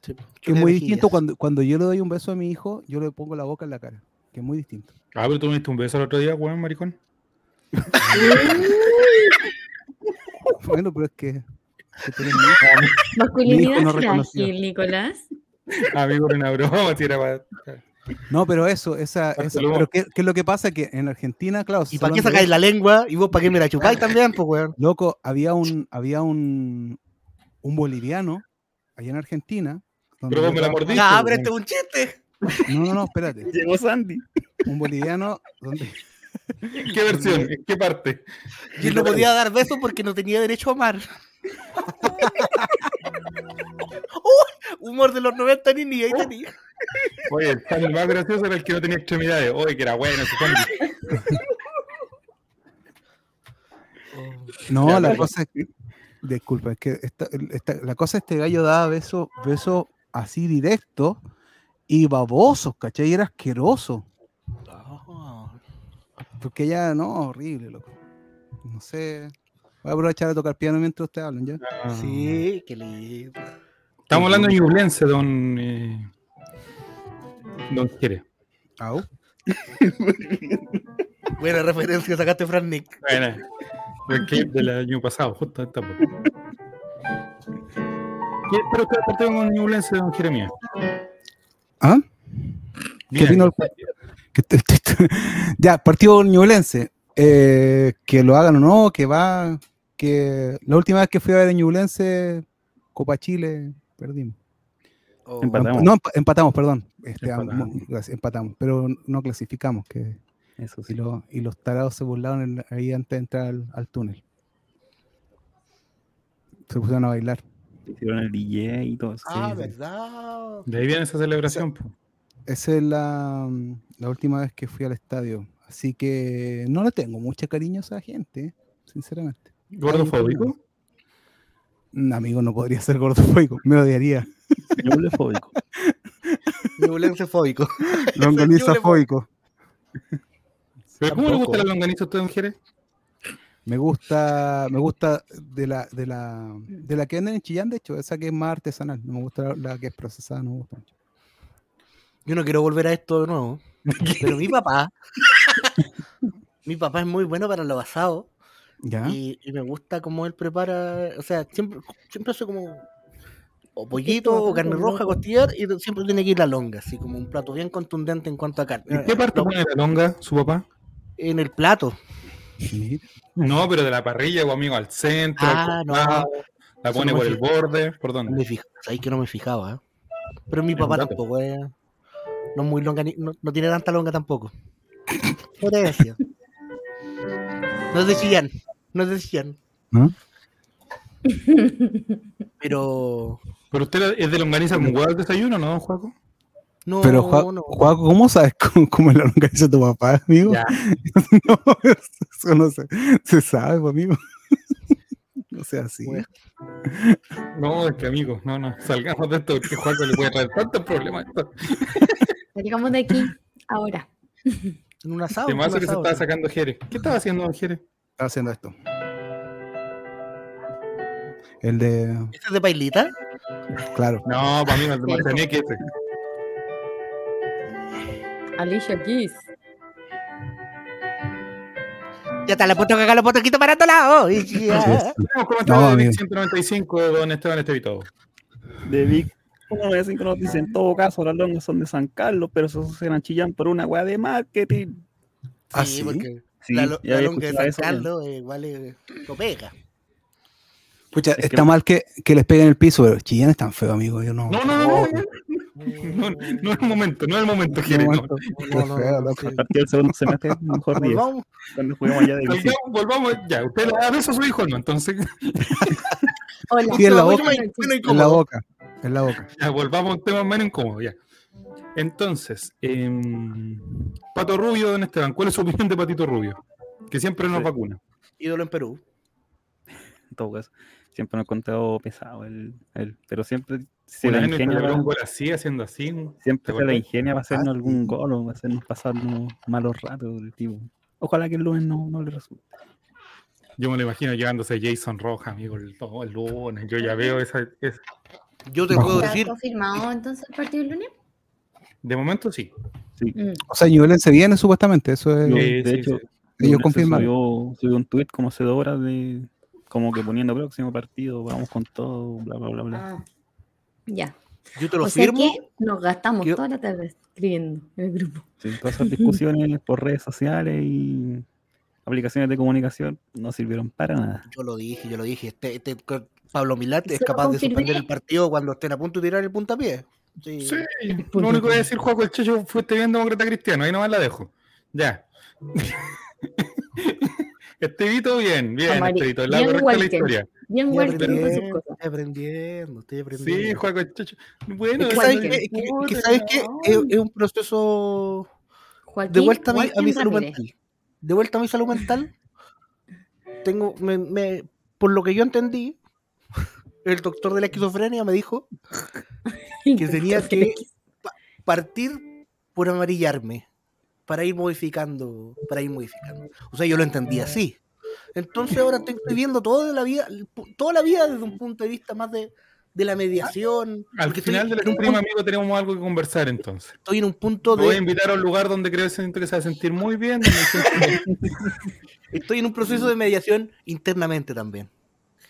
Sí, Que es muy distinto cuando, cuando yo le doy un beso a mi hijo, yo le pongo la boca en la cara. Que es muy distinto. Ah, pero tú me diste un beso el otro día, weón, maricón. Bueno, pero es que. que. Masculinidad no frágil, Nicolás. Amigo, era una broma, si era para... No, pero eso, esa, esa- pero ¿qué, qué es lo que pasa? Que en Argentina, claro, ¿Y para qué sacáis la lengua? ¿Y vos para qué me la chupáis también, pues, weón? Loco, había un, había un, un boliviano allá en Argentina. donde Pero vos yo me la mordiste. Pero este es un chiste. No, no, no, espérate. Llegó Sandy. Un boliviano donde ¿En qué versión? ¿En qué parte? Y él no podía dar besos porque no tenía derecho a amar. Uy, humor de los 90 ni ni ahí tenía. Oye, el más gracioso era el que no tenía extremidades. Oye, que era bueno ese. No, Ya, la cosa es que. Disculpa, es que esta- esta- la cosa este gallo daba besos besos así directos y babosos, ¿cachai? Y era asqueroso. Porque ella, no, horrible, loco. No sé. Voy a aprovechar de tocar piano mientras ustedes hablan, ¿ya? Sí, qué lindo. Estamos hablando de Ñublense, don. Eh, don Jere. Au. Buena referencia, sacaste Fran Nick. Bueno, el clip del año pasado, justo esta. pues. ¿Qué espero que partido con Ñublense, don Jeremías? ¿Ah? ¿Qué opino el- que te- te- ya, partido ñublense. eh, que lo hagan o no, que va. Que la última vez que fui a ver a Ñublense, Copa Chile, perdimos. Oh, Empatamos. No, empa- empatamos, perdón. Este, Empatamos. empatamos, pero no clasificamos. Que, Eso y, sí. los, y los tarados se burlaron en- ahí antes de entrar al, al túnel. Se pusieron a bailar. Hicieron el DJ y todo eso. Ah, sí. ¿verdad? De ahí viene esa celebración. pues. Esa es la, la última vez que fui al estadio. Así que no le tengo mucho cariño a esa gente, sinceramente. ¿Gordofóbico? Un amigo no podría ser gordofóbico, me odiaría. Ñublefóbico. Violencia fóbico. Longanizafóbico. ¿Pero cómo le gusta la longaniza a usted, don Jere? Me gusta, me gusta de la, de la, de la que venden en Chillán, de hecho, esa que es más artesanal. No me gusta la, la que es procesada, no me gusta mucho. Yo no quiero volver a esto de nuevo. Pero mi papá. mi papá es muy bueno para lo asado. ¿Ya? Y, y me gusta cómo él prepara. O sea, siempre, siempre hace como. O pollito, o carne roja, costillar, y siempre tiene que ir la longa, así como un plato bien contundente en cuanto a carne. ¿En qué parte pone la longa su papá? En el plato. No, pero de la parrilla, o amigo, al centro, Ah, al no. costado, la pone no por el borde, ¿por dónde? me ahí que no me fijaba. ¿eh? Pero mi papá tampoco es. No es muy longa, ni- no, no tiene tanta longa tampoco. Potencia. No es de Chillán. No es de Chillán. ¿no? Pero. Pero usted es de longaniza con huevo al desayuno, ¿no, Juaco? No, Pero, Juan, no. Juaco, ¿cómo sabes cómo, cómo es la longaniza de tu papá, amigo? Ya. no, eso no se, se sabe, pues, amigo. no sea así. Bueno. No, es que amigo, no, no, salgamos de esto porque Juaco le puede traer tantos problemas. Salgamos de aquí ahora. En un asado. Un que se estaba sacando Jerez. ¿Qué estaba haciendo don Jerez? Está haciendo esto. El de. ¿Este es de pailita? Claro. No, para mí no es de Marcianeque ese. Alicia Keys. Ya está, la puesto que acá la puesto quito para otro lado. Y ya. No, de amigo. Vic 195 de don Esteban Estevito. De Vic 195 nos dice, en todo caso, las longas son de San Carlos, pero se asocian a Chillán por una weá de marketing. ¿Ah, Sí, sí? porque Sí, la, la longa de San eso, Carlos eh, eh, lo pega. Pucha, Es está que- mal que, que les peguen el piso, pero Chillán es tan feo, amigo. Yo no. No, no, no, no, no, no, no es el momento, no es el momento, Jerez. no. No, no, no, del segundo semestre, mejor día, Volvamos. cuando juguemos allá de. Volvamos, volvamos, ya, usted le da beso a su hijo, ¿no? Entonces, Hola. Sí, en la No, boca. En la boca. En la boca. ya, volvamos a un tema menos incómodo, ya. Entonces, em, Pato Rubio, don Esteban, ¿cuál es su opinión de Patito Rubio? Que siempre nos Sí. vacuna. Ídolo en Perú. en todo caso. Siempre me he encontrado pesado él, él, pero siempre se Una la nos ingenia, celebró un para- gol así, haciendo así. siempre ¿te se la ingenia para hacernos algún gol o hacernos pasarnos malos ratos del tipo. Ojalá que el lunes no, no le resulte. Yo me lo imagino llegándose Jason Roja, amigo, el, todo el lunes. Yo ya veo esa, esa- Yo te puedo ¿Está decir, confirmado entonces el partido del lunes? De momento sí. Mm. O sea, Ñublense viene supuestamente, eso es. Sí, de sí, hecho, sí. ellos se confirmaron. Subió, subió un tweet como hace dos horas de como que poniendo próximo partido, vamos con todo, bla bla bla bla. Ah, ya. yo te lo O sea firmo. que nos gastamos Yo- toda la tarde escribiendo en el grupo. Sí, todas esas discusiones por redes sociales y aplicaciones de comunicación no sirvieron para nada. Yo lo dije, yo lo dije. Este, este Pablo Milat es Se capaz de suspender el partido cuando estén a punto de tirar el puntapié. Sí. Sí, lo único que voy a decir, Juaco, el Checho fue este bien demócrata cristiano, ahí nomás la dejo. Ya. Estevito, bien, bien, Amari- Estevito, la bien correcta la historia. Bien Estoy aprendiendo, estoy aprendiendo, estoy aprendiendo. Sí, Juaco, Checho. Bueno, Es que. ¿sabes qué? Es que- es que, Puta, ¿sabes qué? no. Es, es un proceso Joaquín de vuelta a mi, a mi salud mental. De vuelta a mi salud mental. Tengo, me, me- por lo que yo entendí, el doctor de la esquizofrenia me dijo que tenía que pa- partir por amarillarme para ir modificando, para ir modificando. O sea, yo lo entendí así. Entonces ahora estoy, estoy viendo todo de la vida, toda la vida desde un punto de vista más de, de la mediación. Al final del un punto- amigo, tenemos algo que conversar entonces. estoy en un punto Te voy a de invitar a un lugar donde creo que se va a sentir muy bien. donde estoy en un proceso de mediación internamente también.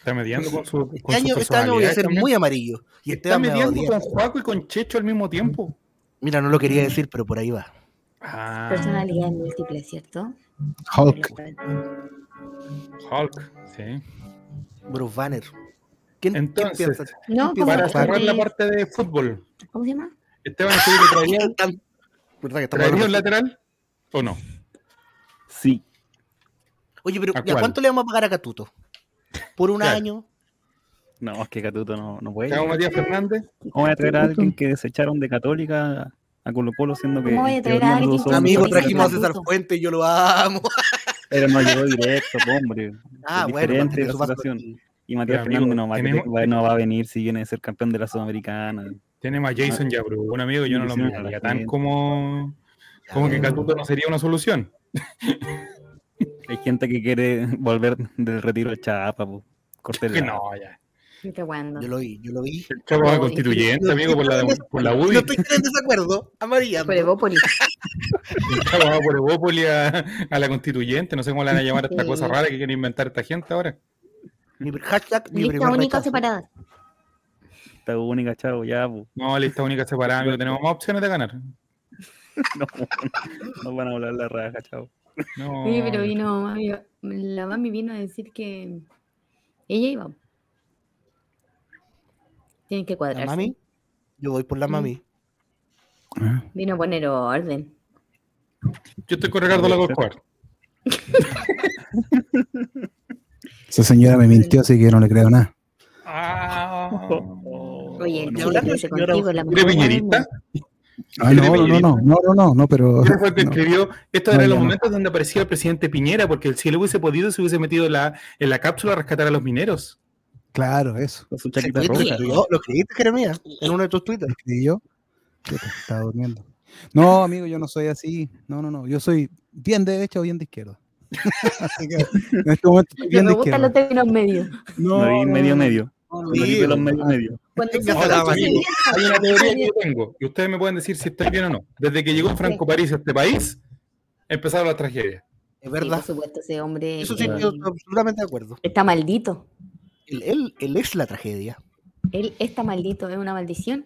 Está mediando con su, Este con su año, este año voy a personalidad ser también. muy amarillo. Y Está me mediando con Juaco y con Checho al mismo tiempo. Mira, no lo quería decir, pero por ahí va. Ah, Personalidades múltiples, ¿cierto? Hulk. Hulk, sí. Bruce Banner. ¿Quién, quién Entonces, piensa? No, ¿Quién como Para cerrar la parte de fútbol, ¿Cómo se llama? Esteban Estevito traería, Tan- ¿Verdad que estamos traería un lateral o no? Sí, Oye, pero ¿A cuánto le vamos a pagar a Catuto? ¿Por un Claro. año? no, es que Catuto no, no puede. A Matías Fernández. ¿Cómo voy a traer a alguien que desecharon de Católica a Colo Colo siendo que ¿Cómo voy a traer a alguien que? Amigo, trajimos a César. Fuente y yo lo amo. Pero no llegó directo, hombre. Ah, Es bueno, diferente la situación. Y Matías Pero, amigo, Fernández no va, tenemos- no va a venir si viene a ser campeón de la Sudamericana. Tenemos a Jason Yabrú, un amigo, yo no lo miraría tan como, como que Catuto no sería una solución. Hay gente que quiere volver del retiro de Chapa, po. Corte Que la- no, ya. Qué bueno. Yo lo vi, yo lo vi. No, constituyente, amigo, por la, por la UDI. No estoy en desacuerdo. Amarillando. Por Evópolis. Va por Evópolis a, a la constituyente. No sé cómo le van a llamar a esta Sí. cosa rara que quiere inventar esta gente ahora. Mi, hashtag, mi Lista única rechazo. separada. Esta única, chavo, ya, po. No, lista única separada, amigo. Tenemos más opciones de ganar. No, no van a hablar la raja, chavo. No. Sí, pero vino, mami- la mami vino a decir que ella iba. Tienen que ¿La cuadrarse. mami? Yo voy por la mami. Ah, Vino a poner orden. Yo estoy con Ricardo Lago Escobar. Esa señora me mintió, así que no le creo nada. Ah. Oye, no, ese señora- contigo, la ¿Eres piñerista? Ah, no, no, no, no, no, no, no, pero. Ese fue el que no, escribió. Estos no, ah, eran los momentos donde aparecía el presidente Piñera, porque si él hubiese podido, se hubiese metido la, en la cápsula a rescatar a los mineros. Claro, eso. Con su chaqueta ¿Lo escribiste, Jeremías? En uno de tus tweets. ¿Lo escribí yo? yo estaba durmiendo. No, amigo, yo no soy así. No, no, no. Yo soy bien de derecha o bien de izquierda. así que en este momento. Estoy bien me de gustan los términos medios. No, no, medio, medio. Sí, de los no. medio Hay una teoría que yo tengo, y ustedes me pueden decir si estoy bien o no. Desde que llegó Franco París a este país, empezaron las tragedias. Es Sí, verdad. por supuesto, ese hombre Eso sí, yo estoy absolutamente de acuerdo. está maldito. Él, él, él es la tragedia. Él está maldito, es una maldición.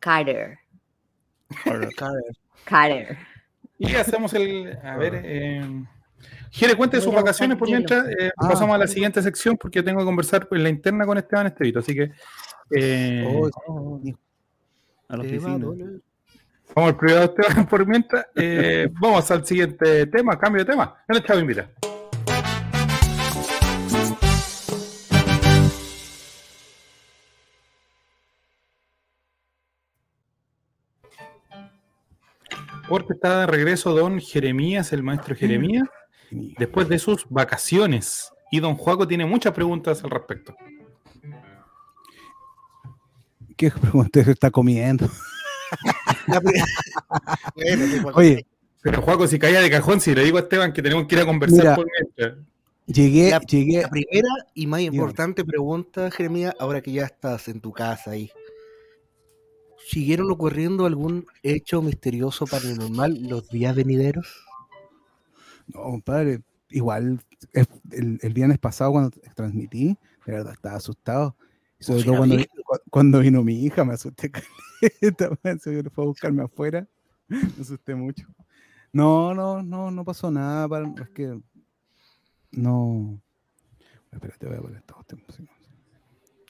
Carter. Carter. Y hacemos el. A ver. Eh, Jere, cuente de sus vacaciones por mientras eh, Ah. pasamos a la siguiente sección porque tengo que conversar en la interna con Esteban Estevito. Así que. eh, Oh, oh. A doler. Vamos al privado Esteban por mientras. eh, vamos al siguiente tema, cambio de tema. El chavo invita. Porque está de regreso don Jeremías, el maestro Jeremías, después de sus vacaciones. Y don Juaco tiene muchas preguntas al respecto. ¿Qué pregunta se está comiendo? Juan. Oye, Pero Juaco, si caía de cajón, si le digo a Esteban que tenemos que ir a conversar Mira. por mientras. llegué, La- llegué. La primera y más importante pregunta, Jeremías, ahora que ya estás en tu casa ahí. ¿Siguieron ocurriendo algún hecho misterioso paranormal los días venideros? No, compadre, igual el, el viernes pasado cuando transmití, de verdad estaba asustado. Sobre todo cuando, cuando vino mi hija, me asusté. Se fue a buscarme afuera. Me asusté mucho. No, no, no, no pasó nada. para- es que no. Espérate, voy a poner esta si no-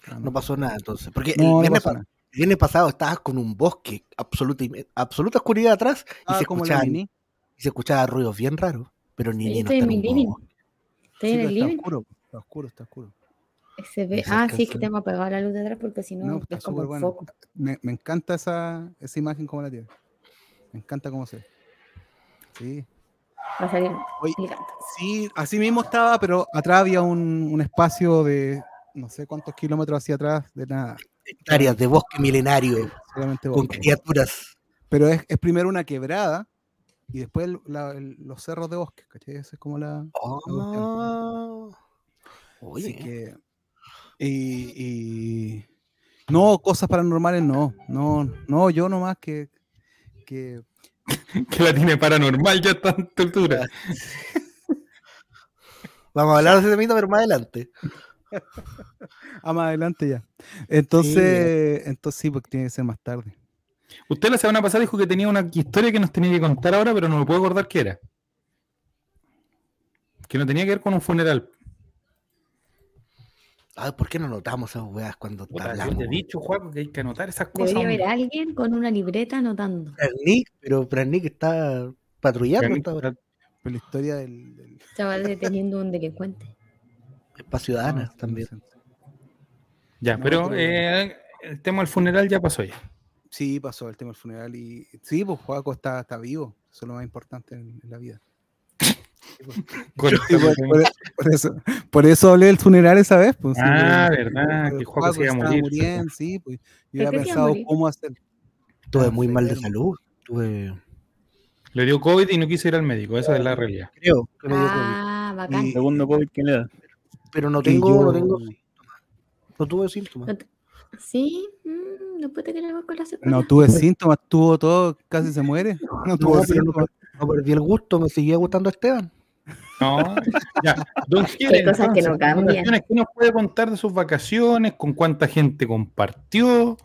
Ah, No pasó nada entonces. Porque No, el, viernes, pasó pa- nada. el viernes pasado estabas con un bosque, absoluta, absoluta oscuridad atrás, y, Ah, se como escuchaban, y se escuchaban ruidos bien raros. Pero ni Yo estoy en está mi living. Estoy Sí, en el está living. oscuro, está oscuro, está oscuro. Se ve- Ah, sí, es que tengo apagada la luz de atrás porque si no, No, está es como súper un bueno. foco. Me, me encanta esa, esa imagen como la tiene. Me encanta cómo se ve. Sí. Va a salir Oye. Sí, así mismo estaba, pero atrás había un, un espacio de no sé cuántos kilómetros hacia atrás de nada. Hectáreas de bosque milenario Solamente con bosque. criaturas. Pero es, es primero una quebrada y después el- la- el- los cerros de bosque, ¿cachai? Esa es como la. Oye, Así que. Y, y- No, cosas paranormales no. No, no, yo nomás que. que Que la tiene paranormal ya a esta altura. vamos a hablar de ese mito, pero más adelante. ah, más adelante ya. Entonces, entonces sí, porque tiene que ser más tarde. Usted la semana pasada dijo que tenía una historia que nos tenía que contar ahora, pero no me puedo acordar qué era. Que no tenía que ver con un funeral. Ay, ¿por qué no notamos esas weas cuando Puta, yo hablamos? te he dicho, Juaco, que hay que anotar esas cosas. Debería hombre. haber alguien con una libreta anotando. Pranik, pero Pranik está patrullando hasta ahora. La historia del. del- Estaba deteniendo un delincuente. Es para ciudadanas no, también. Ya, No, pero pero- eh, el tema del funeral ya pasó ya. Sí, pasó el tema del funeral y sí, pues Juaco está, está vivo. Eso es lo más importante en, en la vida. Con- Sí, por, por- por eso, por eso hablé del funeral esa vez. Pues, Ah, pues, verdad, pues, que Juaco se iba a estaba morir. muriendo, sí, pues yo ¿Pero había pensado cómo hacer. Estuve Ah, muy mal de salud. Estuve, Le dio COVID y no quiso ir al médico, esa es la realidad. creo que me dio COVID. Ah, bacán. Y- Segundo COVID que le da. Pero no tengo, yo- no tengo síntomas. No tuve síntomas. No te- Sí, mm, después te quedamos con la secuela. No tuve síntomas, tuvo todo, casi se muere. No tuvo no, síntomas. no perdí el gusto, me seguía gustando Esteban. No, ya. Don Gil, Hay cosas que no entonces, cambian. ¿Qué nos puede contar de sus vacaciones? ¿Con cuánta gente compartió?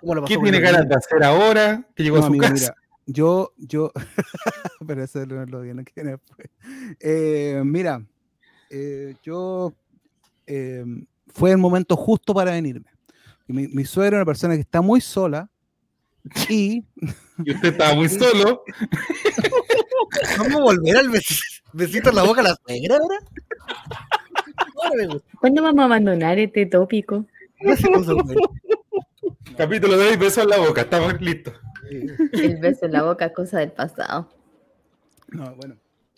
¿Cómo lo pasó ¿Qué tiene ganas de hacer ahora? Que llegó No, a su amigo, casa. mira, yo, yo, pero eso no lo viene que viene después. Eh, mira, eh, yo, eh, fue el momento justo para venirme. Mi, mi suegro es una persona que está muy sola y Y usted estaba muy solo. ¿Vamos a volver al besi- besito en la boca a la suegra ahora? ¿Cuándo vamos a abandonar este tópico? Capítulo de hoy, beso en la boca, estamos listos. El beso en la boca es cosa del pasado. No, bueno.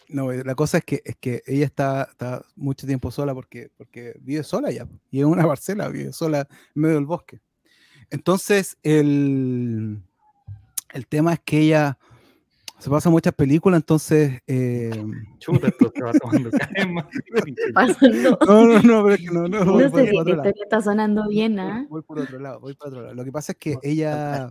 No, eh, la cosa es que, es que ella está, está mucho tiempo sola porque, porque vive sola ya. Y en una parcela, vive sola en medio del bosque. Entonces, el, el tema es que ella se pasa muchas películas, entonces. Eh... Chuta, esto te va tomando Pasando. No, no, no, pero es que no, no. No voy sé esta lado. está sonando bien, ¿ah? Voy por otro lado, voy por otro lado. Lo que pasa es que ella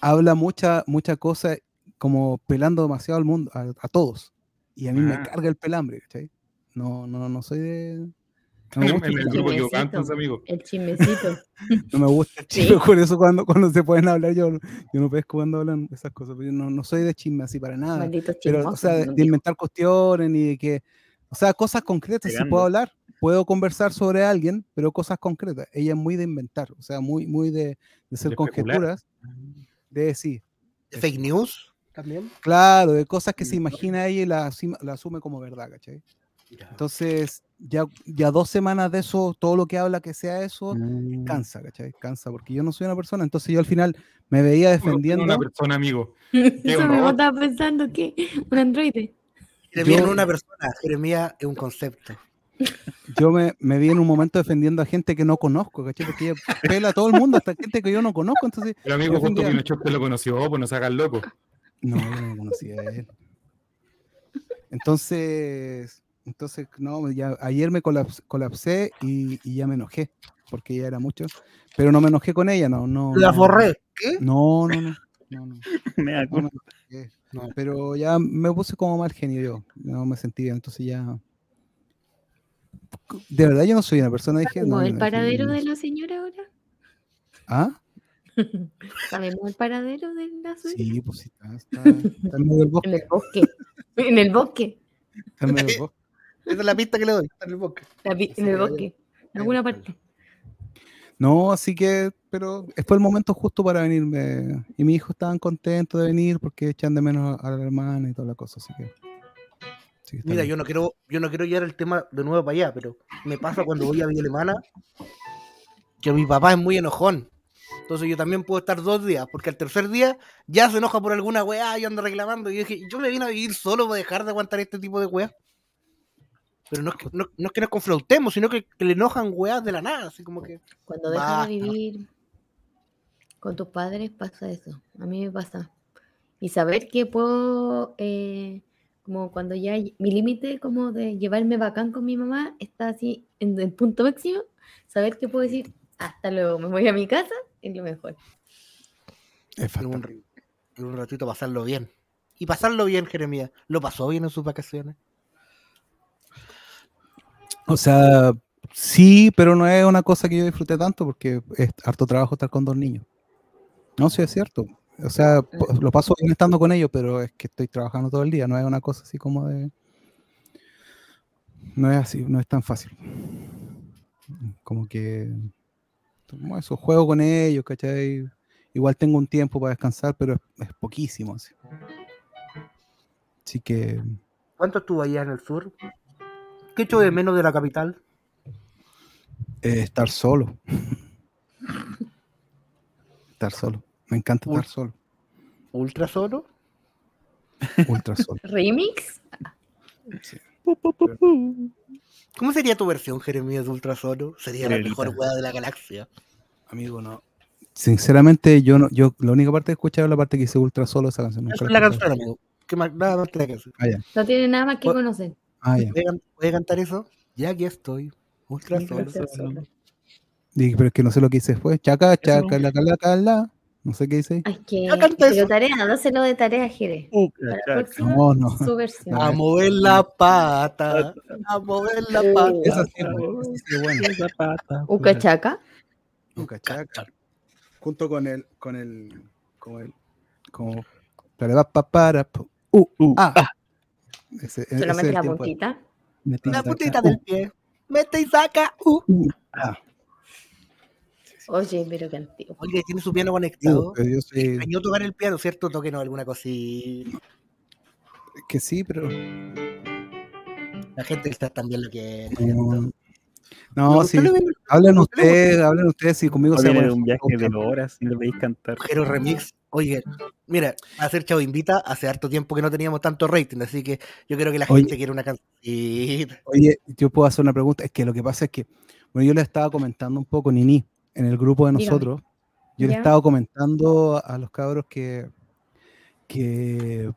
habla mucha, mucha cosa como pelando demasiado al mundo, a, a todos. Y a mí me Ah. carga el pelambre, ¿cachai? No, no, no soy de. No me gusta, el el grupo amigo. El chismecito. no me gusta el Sí. chisme, por eso cuando, cuando se pueden hablar yo, yo no pesco cuando hablan esas cosas, pero yo no, no soy de chisme así para nada. Malditos Pero, o sea, de, inventar cuestiones ni de que, o sea, cosas concretas, si Pegando. puedo hablar, puedo conversar sobre alguien, pero cosas concretas. Ella es muy de inventar, o sea, muy, muy de, de hacer De conjeturas, de decir, Fake news también. claro, de cosas que se imagina ella y la, asume como verdad, ¿cachai? Entonces, ya, ya dos semanas de eso, todo lo que habla que sea eso, Mm. cansa, ¿cachai? Cansa, porque yo no soy una persona, entonces yo al final me veía defendiendo. Una persona, amigo. Eso un me estaba pensando que un androide. Jeremías no es una persona, Jeremías es un concepto. yo me, me vi en un momento defendiendo a gente que no conozco, ¿cachai? Porque ella pela a todo el mundo, hasta gente que yo no conozco, entonces, El amigo justo defendía- Pinochet te lo conoció, pues no se hagan loco. No, yo no conocía a él. Entonces, entonces, no, ya ayer me colaps- colapsé y, y ya me enojé, porque ya era mucho, pero no me enojé con ella, no, no. La no. forré. ¿Qué? No, no, no. no, no. Me da No. No. Pero ya me puse como mal genio yo, no me sentí bien, entonces ya... De verdad yo no soy una persona, dije... ¿Sabemos no, el paradero no- de la señora ahora? ¿Ah? ¿Sabemos el paradero de la suya? Sí, pues está, está, está en medio del En bosque. el bosque. En el bosque. Está en medio del bosque. Esa es la pista que le doy. Está en el bosque. La en el bosque. En alguna parte. No, así que, pero fue el momento justo para venirme. Y mis hijos estaban contentos de venir porque echan de menos a la hermana y toda la cosa, así que. Mira, bien. yo no quiero, yo no quiero llevar el tema de nuevo para allá, pero me pasa cuando voy a Villa Alemana que mi papá es muy enojón. Entonces yo también puedo estar dos días, porque al tercer día ya se enoja por alguna weá y anda reclamando. Y yo dije, yo me vine a vivir solo para dejar de aguantar este tipo de weá. Pero no es que, no, no es que nos confrontemos, sino que, que le enojan weás de la nada, así como que. Cuando dejas Basta. de vivir con tus padres pasa eso. A mí me pasa. Y saber que puedo, eh, como cuando ya mi límite como de llevarme bacán con mi mamá está así en el punto máximo, saber que puedo decir hasta luego, me voy a mi casa, es lo mejor. Es En un, en un ratito pasarlo bien. Y pasarlo bien, Jeremías. ¿Lo pasó bien en sus vacaciones? O sea, sí, pero no es una cosa que yo disfruté tanto porque es harto trabajo estar con dos niños. No, sí es cierto. O sea, lo paso bien estando con ellos, pero es que estoy trabajando todo el día. No es una cosa así como de. No es así, no es tan fácil. Como que. Eso, juego con ellos, ¿cachai? Igual tengo un tiempo para descansar, pero es, es poquísimo. Así. Así que. ¿Cuánto estuvo allá en el sur? ¿Qué echó de menos de la capital? eh, estar solo. estar solo. Me encanta estar solo. ¿Ultra solo? Ultra solo. ¿Remix? ¿Cómo sería tu versión, Jeremías, de Ultra Solo? Sería la mejor weá de la galaxia. Amigo, no. Sinceramente, yo no, yo la única parte que he escuchado es la parte que hice ultra solo esa canción. Esa es la la canción, amigo. ¿Qué más? Nada más te la canción. Ah, ya. No tiene nada más que conocer. Ah. ¿Puede, can- puede cantar eso? Ya aquí estoy. Ultra solo. pero es que no sé lo que hice después. Chaca, chaca, la cala, cala. No sé qué dice. Ay, que. Ya canta Pero eso. tarea, dáselo de tarea, Jere. Uh, No, no. su versión. A mover la pata. A mover la pata. Esa sí, esa sí es buena. Esa pata. Uca chaca. Nunca chaca. Junto con el, con el, con el, como, para, pa, pa, para, uh, Uh, ah. Ese, ese es Solamente el la puntita. La puntita uh, del pie. Mete y saca. Uh. uh, ah. Oye, pero qué antiguo. Oye, tiene su piano conectado. pero yo soy, Extrañó tocar el piano, ¿cierto? Toquenos alguna cosita. que sí, pero La gente está también lo que. No, no sí. Hablen ustedes, hablen ustedes si conmigo se va un viaje de horas y le veis cantar. Pero remix. Oye, mira, a hacer Chavo Invita hace harto tiempo que no teníamos tanto rating, así que yo creo que la gente quiere una canción. Oye, yo puedo hacer una pregunta. Es que lo que pasa es que, bueno, yo le estaba comentando un poco, Nini, en el grupo de nosotros. Yo le estaba comentando a los cabros que, que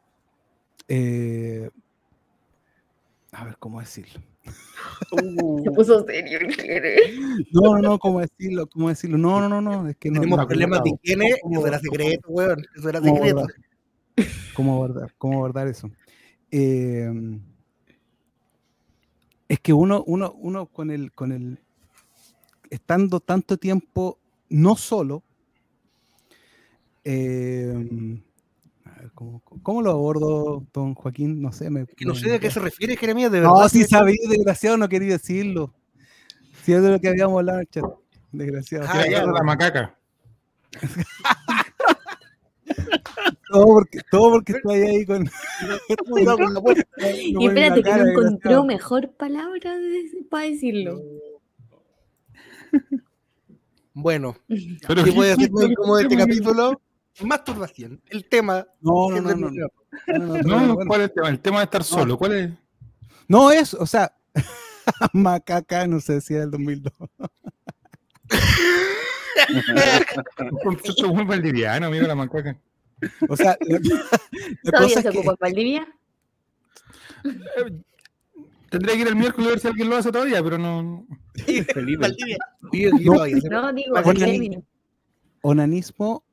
eh, a ver, ¿cómo decirlo? Se puso serio No, no, no, ¿cómo decirlo? ¿Cómo decirlo? No, no, no, no, es que no. Tenemos problemas de higiene, eso era secreto, weón, eso era secreto. ¿Cómo abordar? ¿Cómo abordar eso? Eh, es que uno, uno, uno con el, con el, estando tanto tiempo no solo, eh, ¿cómo, lo abordo, don Joaquín? No sé. Me, que no sé de qué se refiere, Jeremías, de verdad. No, sí sabía, desgraciado, no quería decirlo. Si es de lo que habíamos hablado chat. Desgraciado. Ah, ya, la macaca. todo porque, todo porque estoy ahí con. y espérate, que no encontró mejor palabra para decirlo. Bueno, pero ¿qué puede decir como de este capítulo? masturbación. El tema. No, no, no, no. no, ¿Cuál es el tema? El tema de estar solo. ¿Cuál es? No, es, o sea, macaca, no sé si es del 2002. Un concepto muy valdiviano, amigo, la macaca. O sea, ¿todavía se ocupa en Valdivia? Tendría que ir el miércoles a ver si alguien lo hace todavía, pero no. Valdivia. No, digo, Onanismo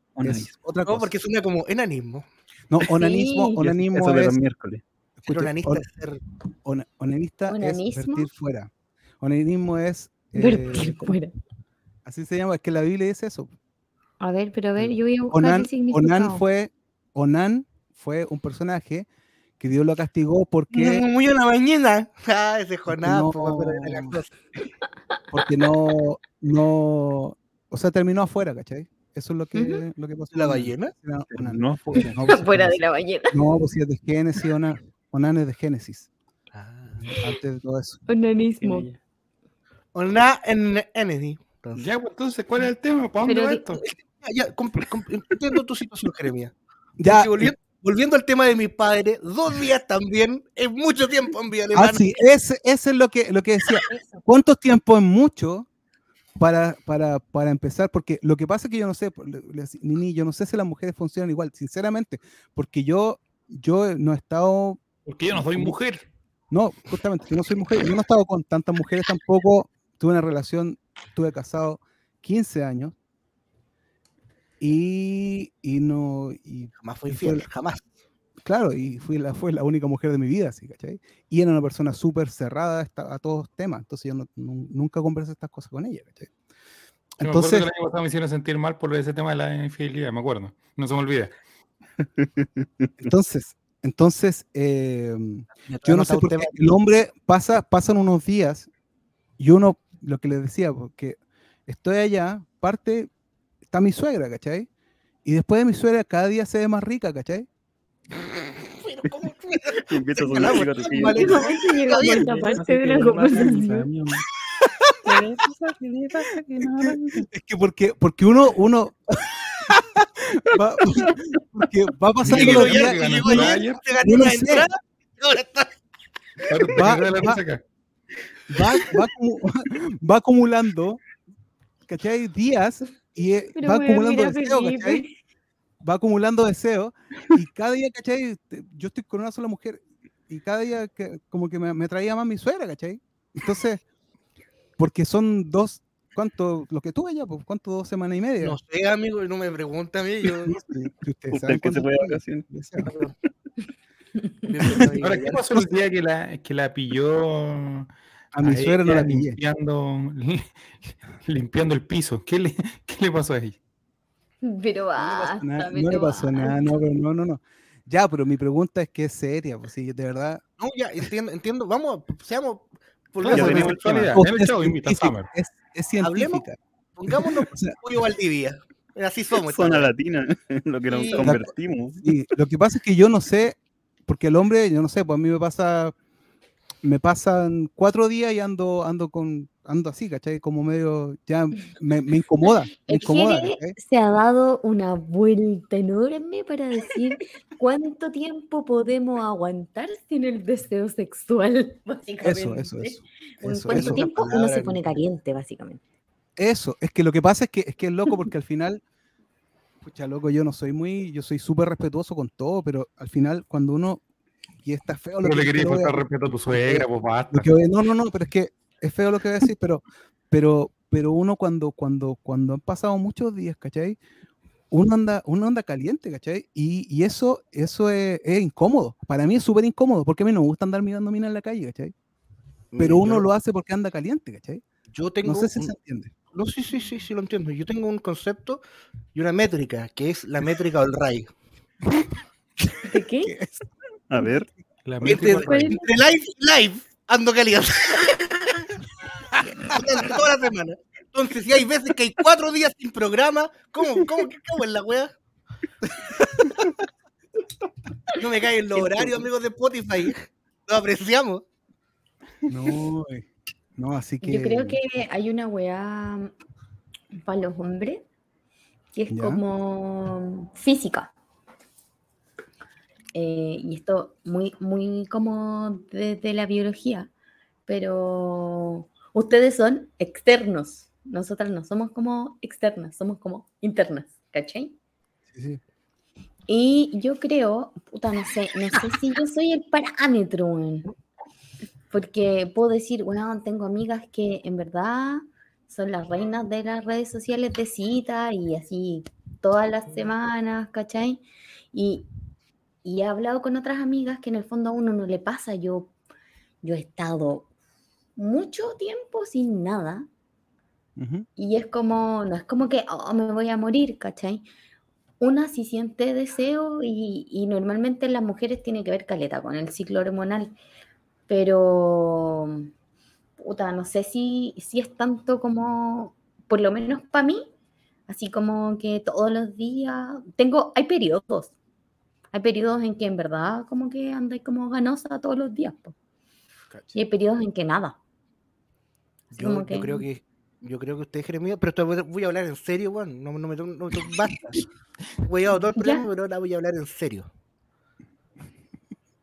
otra cosa. No, porque suena como enanismo. No, onanismo, onanismo Eso de los miércoles. Pero onanista es ser... onanista es vertir fuera. Onanismo es... Eh, vertir fuera. Así se llama, es que la Biblia dice eso. A ver, pero a ver, yo voy a buscar Onan, el significado. Onan fue, Onan fue un personaje que Dios lo castigó porque... Muy una mañana. Ah, ese Jonás, no, porque no, no, o sea, terminó afuera, ¿cachai? Eso es lo que, lo que pasó. ¿La ballena? No, no, fuera de la ballena. No, pues es de Génesis, Onan es de Génesis. Ah. Antes de todo eso. Onanismo. Onan en Ya, pues entonces, ¿cuál es el tema? ¿Para dónde va esto? Ya, entiendo tu situación, Jeremia. Ya. Volviendo, volviendo, al tema de mi padre, dos días también es mucho tiempo en vía alemana. Ah, sí, ese, ese es lo que, lo que decía. ¿Cuánto tiempo es mucho? para, para, para empezar, porque lo que pasa es que yo no sé, Nini, yo no sé si las mujeres funcionan igual, sinceramente, porque yo, yo no he estado... Porque yo no soy mujer. No, justamente, yo no soy mujer, yo no he estado con tantas mujeres tampoco, tuve una relación, estuve casado 15 años y, y no... Y, jamás fue infiel, jamás. Claro, y fui la, fue la única mujer de mi vida, ¿sí, ¿cachai? Y era una persona súper cerrada a todos los temas, entonces yo nunca conversé estas cosas con ella, ¿cachai? Entonces, me, me hicieron sentir mal por ese tema de la infidelidad, me acuerdo, no se me olvida. entonces, entonces, eh, yo no sé por qué el hombre pasa, pasan unos días y uno, lo que le decía, porque estoy allá, parte, está mi suegra, ¿cachai? Y después de mi suegra cada día se ve más rica, ¿cachai? Pero ¿cómo Invito a su amigo a parte de la conversación. Es que porque, porque uno, uno va, porque va pasando los días va, va, va, va, acumulando ¿cachai? días y va acumulando deseo, ¿cachai? va acumulando deseo y cada día, ¿cachai? Yo estoy con una sola mujer y cada día que, como que me, traía más mi suegra, ¿cachai? Entonces, porque son dos, ¿cuánto? Lo que tuve ya, pues, ¿cuánto? Dos semanas y media. No sé, amigo, no me pregunta a mí. Yo... ¿Usted que se vacaciones? Ahora, ¿qué pasó el día que la, que la pilló? A mi suegra no la pillé. Limpiando, limpiando el piso. ¿Qué le, ¿Qué le pasó a ella? Pero basta, no, le pasó nada, no, no, no, no. Ya, pero mi pregunta es que es seria, pues sí, de verdad. No, ya, entiendo, entiendo. Vamos, seamos. Es, es científica. pongámonos o sea, pollo Valdivia. Así somos. Zona latina, lo que nos convertimos. Y lo que pasa es que yo no sé, porque el hombre, yo no sé, pues a mí me pasa me pasan cuatro días y ando, ando con, ando así, ¿cachai? Como medio, ya me, me incomoda. Me incomoda se ha dado una vuelta enorme para decir cuánto tiempo podemos aguantar sin el deseo sexual, básicamente. Eso, eso, eso. eso ¿Cuánto tiempo uno se pone caliente, básicamente? Eso, es que lo que pasa es que es que es loco porque al final, pucha, loco, yo no soy muy, yo soy súper respetuoso con todo, pero al final cuando uno y está feo lo que, le quería faltar respeto a tu suegra, pues basta. no, no, no, pero es que es feo lo que voy a decir, pero, pero, pero uno cuando, cuando, cuando han pasado muchos días, ¿cachai? Uno anda, uno anda caliente, ¿cachai? Y, y eso, eso es, es, incómodo. Para mí es súper incómodo, porque a mí no me gusta andar mirando minas en la calle, ¿cachai? Pero uno lo hace porque anda caliente, ¿cachai? Yo tengo no sé si se entiende. No, sí, sí, sí, sí, lo entiendo. Yo tengo un concepto y una métrica, que es la métrica del RAI. ¿De qué? A ver. La entre, entre live live ando caliente. Toda la semana. Entonces, si hay veces que hay cuatro días sin programa, ¿cómo, cómo, cómo es la wea? No me caen los horarios, amigos de Spotify. Lo apreciamos. No, eh, no, así que. Yo creo que hay una weá para los hombres que es como física. Eh, y esto muy, muy como desde la biología, pero ustedes son externos, nosotras no somos como externas, somos como internas, ¿cachai? Sí, sí. Y yo creo, puta, no sé, no sé si yo soy el parámetro, porque puedo decir, bueno, tengo amigas que en verdad son las reinas de las redes sociales de cita y así todas las semanas, ¿cachai? Y, y he hablado con otras amigas que en el fondo a uno no le pasa. Yo, yo he estado mucho tiempo sin nada. Y es como, no es como que oh, me voy a morir, ¿cachai? Una sí siente deseo y, y normalmente en las mujeres tiene que ver caleta con el ciclo hormonal. Pero, puta, no sé si, si es tanto como, por lo menos para mí, así como que todos los días, tengo, hay periodos, hay periodos en que en verdad como que andáis como ganosa todos los días. Y hay periodos en que nada. Yo, creo que yo creo que usted Jeremías, pero voy a hablar en serio, bueno, no, no, me, no, basta. Voy a todo el programa, pero ahora voy a hablar en serio.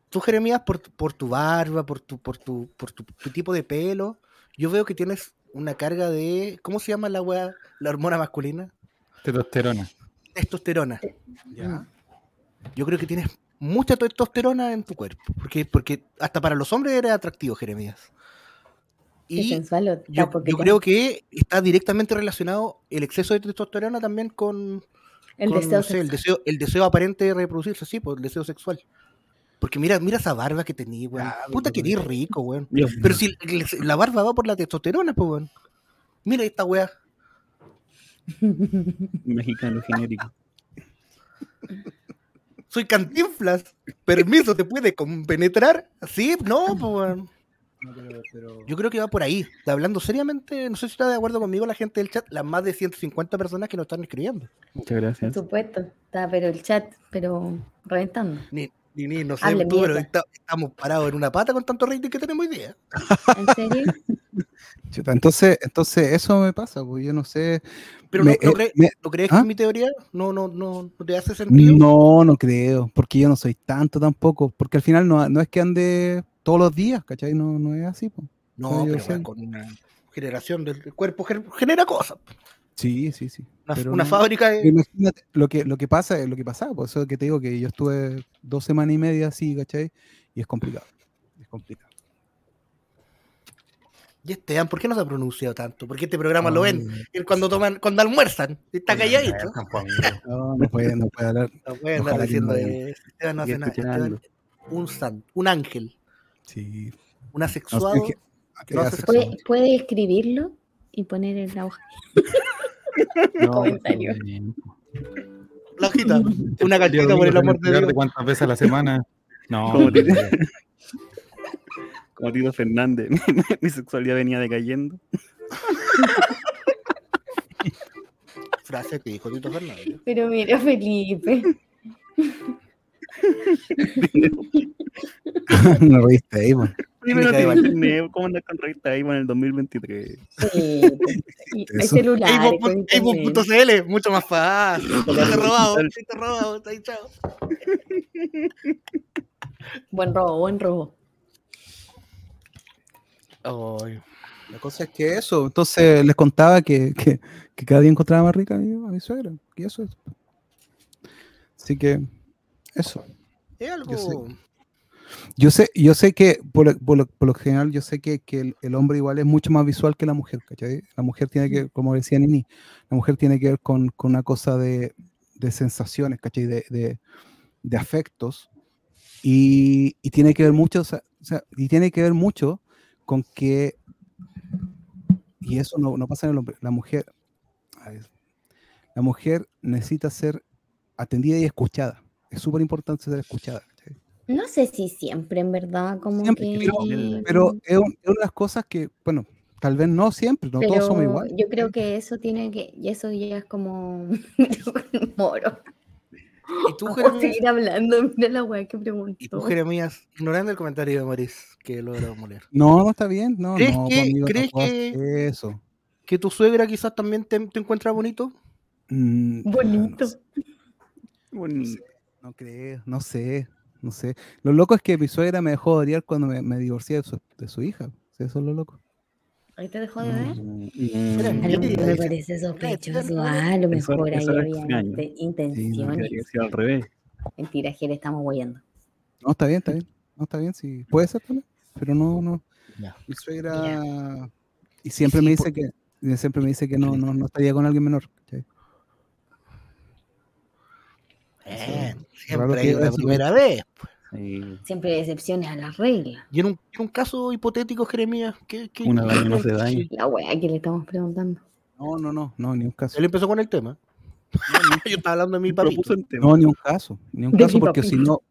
Tú, Jeremías, por, por tu barba, por tu, por tu, por tu, tipo de pelo, yo veo que tienes una carga de. ¿Cómo se llama la weá? La hormona masculina. Testosterona. Testosterona. Ya yo creo que tienes mucha testosterona en tu cuerpo, porque, porque hasta para los hombres eres atractivo, Jeremías. Y yo, creo que está directamente relacionado el exceso de testosterona también con, el, deseo, el, deseo, el deseo aparente de reproducirse, sí, por pues, el deseo sexual. Porque mira, mira esa barba que tenía, weón. Ah, Puta que eres rico, weón. Pero si la barba va por la testosterona, pues, weón. Mira esta weá. Mexicano genérico. soy cantinflas. Permiso, ¿te puede penetrar? Sí, no, pues, Yo creo que va por ahí. Hablando seriamente, no sé si está de acuerdo conmigo la gente del chat, las más de 150 personas que nos están escribiendo. Muchas gracias. Por supuesto, está, pero el chat, pero reventando. Ni, ni, no sé, tú, pero estamos parados en una pata con tanto rating que tenemos hoy día. ¿En serio? entonces, entonces eso me pasa, pues yo no sé. Pero no, ¿no, crees que ¿ah? mi teoría no, no, no, te hace sentido? No, no creo, porque yo no soy tanto tampoco, porque al final no, no es que ande todos los días, ¿cachai? No, no es así, pues. No, pero con una generación del cuerpo genera cosas. Sí, sí, sí. Una, fábrica de... Imagínate, lo que, lo que pasa es lo que pasa, por eso que te digo que yo estuve dos semanas y media así, ¿cachai? Y es complicado, es complicado. Y Esteban, ¿por qué no se ha pronunciado tanto? ¿Por qué este programa lo ven cuando toman, cuando almuerzan, está calladito. No, no puede, no puede hablar. No puede hablar diciendo Esteban no hace nada. un san, un ángel. Sí. Un asexuado. ¿Puede, ¿Puede, escribirlo y poner en la hoja. no, comentario. La hojita, una galleta por el amor de Dios. ¿Cuántas veces a la semana? No, como Tito Fernández, mi, sexualidad venía decayendo. Frase que dijo Tito Fernández. Pero mira, Felipe. no reíste ahí, man. Primero internet, ¿cómo andar con revista ahí en el 2023? Sí, con internet. Avo.cl, mucho más fácil. Te robado, te robado, está ahí, chao. Buen robo, buen robo. La cosa es que eso, entonces les contaba que, que, que cada día encontraba más rica a mi, a mi suegra. Y eso es. Así que, eso. es algo. Yo sé. Yo sé, yo sé que, por, lo- por lo, por lo general, yo sé que, que el, el hombre igual es mucho más visual que la mujer, ¿cachai? La mujer tiene que, como decía Nini, la mujer tiene que ver con, con una cosa de, de sensaciones, ¿cachai? De, de, de afectos. Y, y tiene que ver mucho, o sea, y tiene que ver mucho con que, y eso no, no pasa en el hombre, la mujer, la mujer necesita ser atendida y escuchada. Es súper importante ser escuchada. No sé si siempre, en verdad, como Siempre, que... pero- Pero es, un- es una de las cosas que, bueno, tal vez no siempre, no todos somos iguales. Yo creo que eso tiene que... Y eso ya es como... Moro. ¿Y tú, Jeremías? seguir hablando, mira la weá que preguntó. ¿Y tú, Jeremías? Ignorando el comentario de Maris, que logró moler. No, no está bien, no, ¿Crees no, que- amigo, crees que- eso. ¿Que tu suegra quizás también te, te encuentra bonito? Mm, Bonito. No, sé, no creo, no sé, no sé. Lo loco es que mi suegra me dejó de odiar cuando me, me divorcié de su, de su hija. Eso es lo loco. ¿Ahí te dejó de ver? Mm, A lo Sí, mejor me sí. parece sospechoso. Ah, a lo mejor ahí había intenciones. Que ser al revés. Mentira, Jere, estamos guayando. No, está bien, está bien. No, está bien, sí. Puede ser también, pero no, no. Ya. Mi suegra... Y siempre me sí, dice que siempre me dice que no, no, no estaría con alguien menor. ¿cachai? Eh, siempre que hay una primera vez. Sí. Siempre hay excepciones a las reglas. Y en un, en un caso hipotético, Jeremías, ¿qué, qué, Una daño no se daña. La weá que le estamos preguntando. No, no, no, no, ni un caso. Él empezó con el tema. Yo estaba hablando de mi papito. No, ni un caso, ni un De caso porque si no,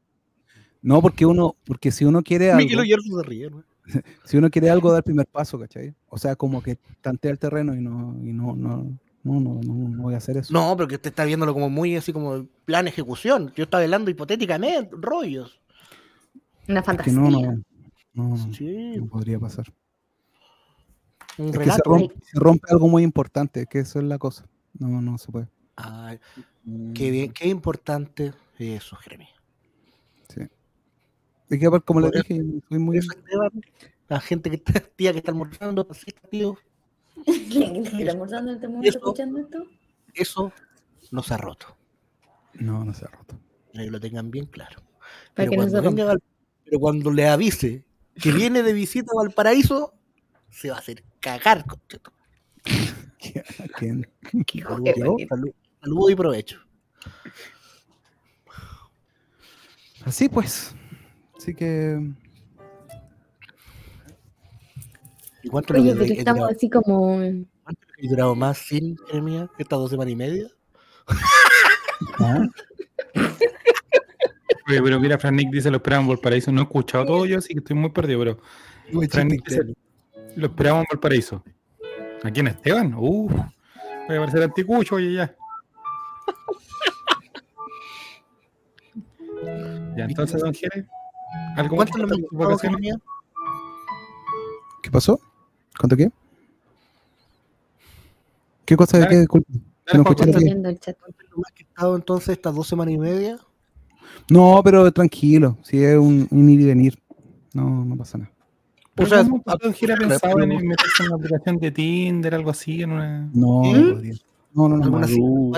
no porque uno, porque si uno quiere algo, Miguel Oyarzo se ríe, ¿no? si uno quiere algo, da el primer paso, ¿cachai? O sea, como que tantea el terreno y no, y no, no, no, no, no, no voy a hacer eso. No, pero que usted está viéndolo como muy así como plan ejecución. Yo estaba hablando hipotéticamente, rollos. Una que fantasía. no, no, no, no, Sí, no podría pasar. un Es que se rompe, se rompe algo muy importante, que eso es la cosa. No, no se puede. Ay, Mm. qué bien, qué importante eso, Jeremías. Sí. Y que como le dije, soy muy. La gente que está, tía que está almorzando, así, tío, ¿Quién está almorzando en este momento Eso. escuchando esto? eso no se ha roto. No, no se ha roto. Para que lo tengan bien claro. Para Pero que no cuando, se venga pero cuando le avise que viene de visita a Valparaíso, se va a hacer cagar. Saludos, joder, yo, salud- Saludos y provecho. Así pues. Así que. ¿Y cuánto le Oye, he- pero estamos durado- así como. cuánto he durado más sin que estas dos semanas y media? ¿Ah? Oye, pero mira, Fran Nick dice lo esperamos en Valparaíso. No he escuchado todo yo, así que estoy muy perdido, pero Fran Nick dice, lo esperamos en Valparaíso. ¿A quién, Esteban? Uf, voy a parecer anticucho, oye, ya. Ya, entonces, don Jere, ¿algo ¿Cuánto vacaciones? Jeremías? ¿Qué pasó? ¿Cuánto qué? ¿Qué cosa de qué? Disculpe, no escuché el chat. ¿Lo más que he estado entonces estas dos semanas y media? No, pero tranquilo. Si es un, un ir y venir. No, no pasa nada. O sea, ha pero- pensado en meterse en una aplicación de Tinder, algo así, en una... No, ¿Mm? no. No, no, no. ¿Alguna no.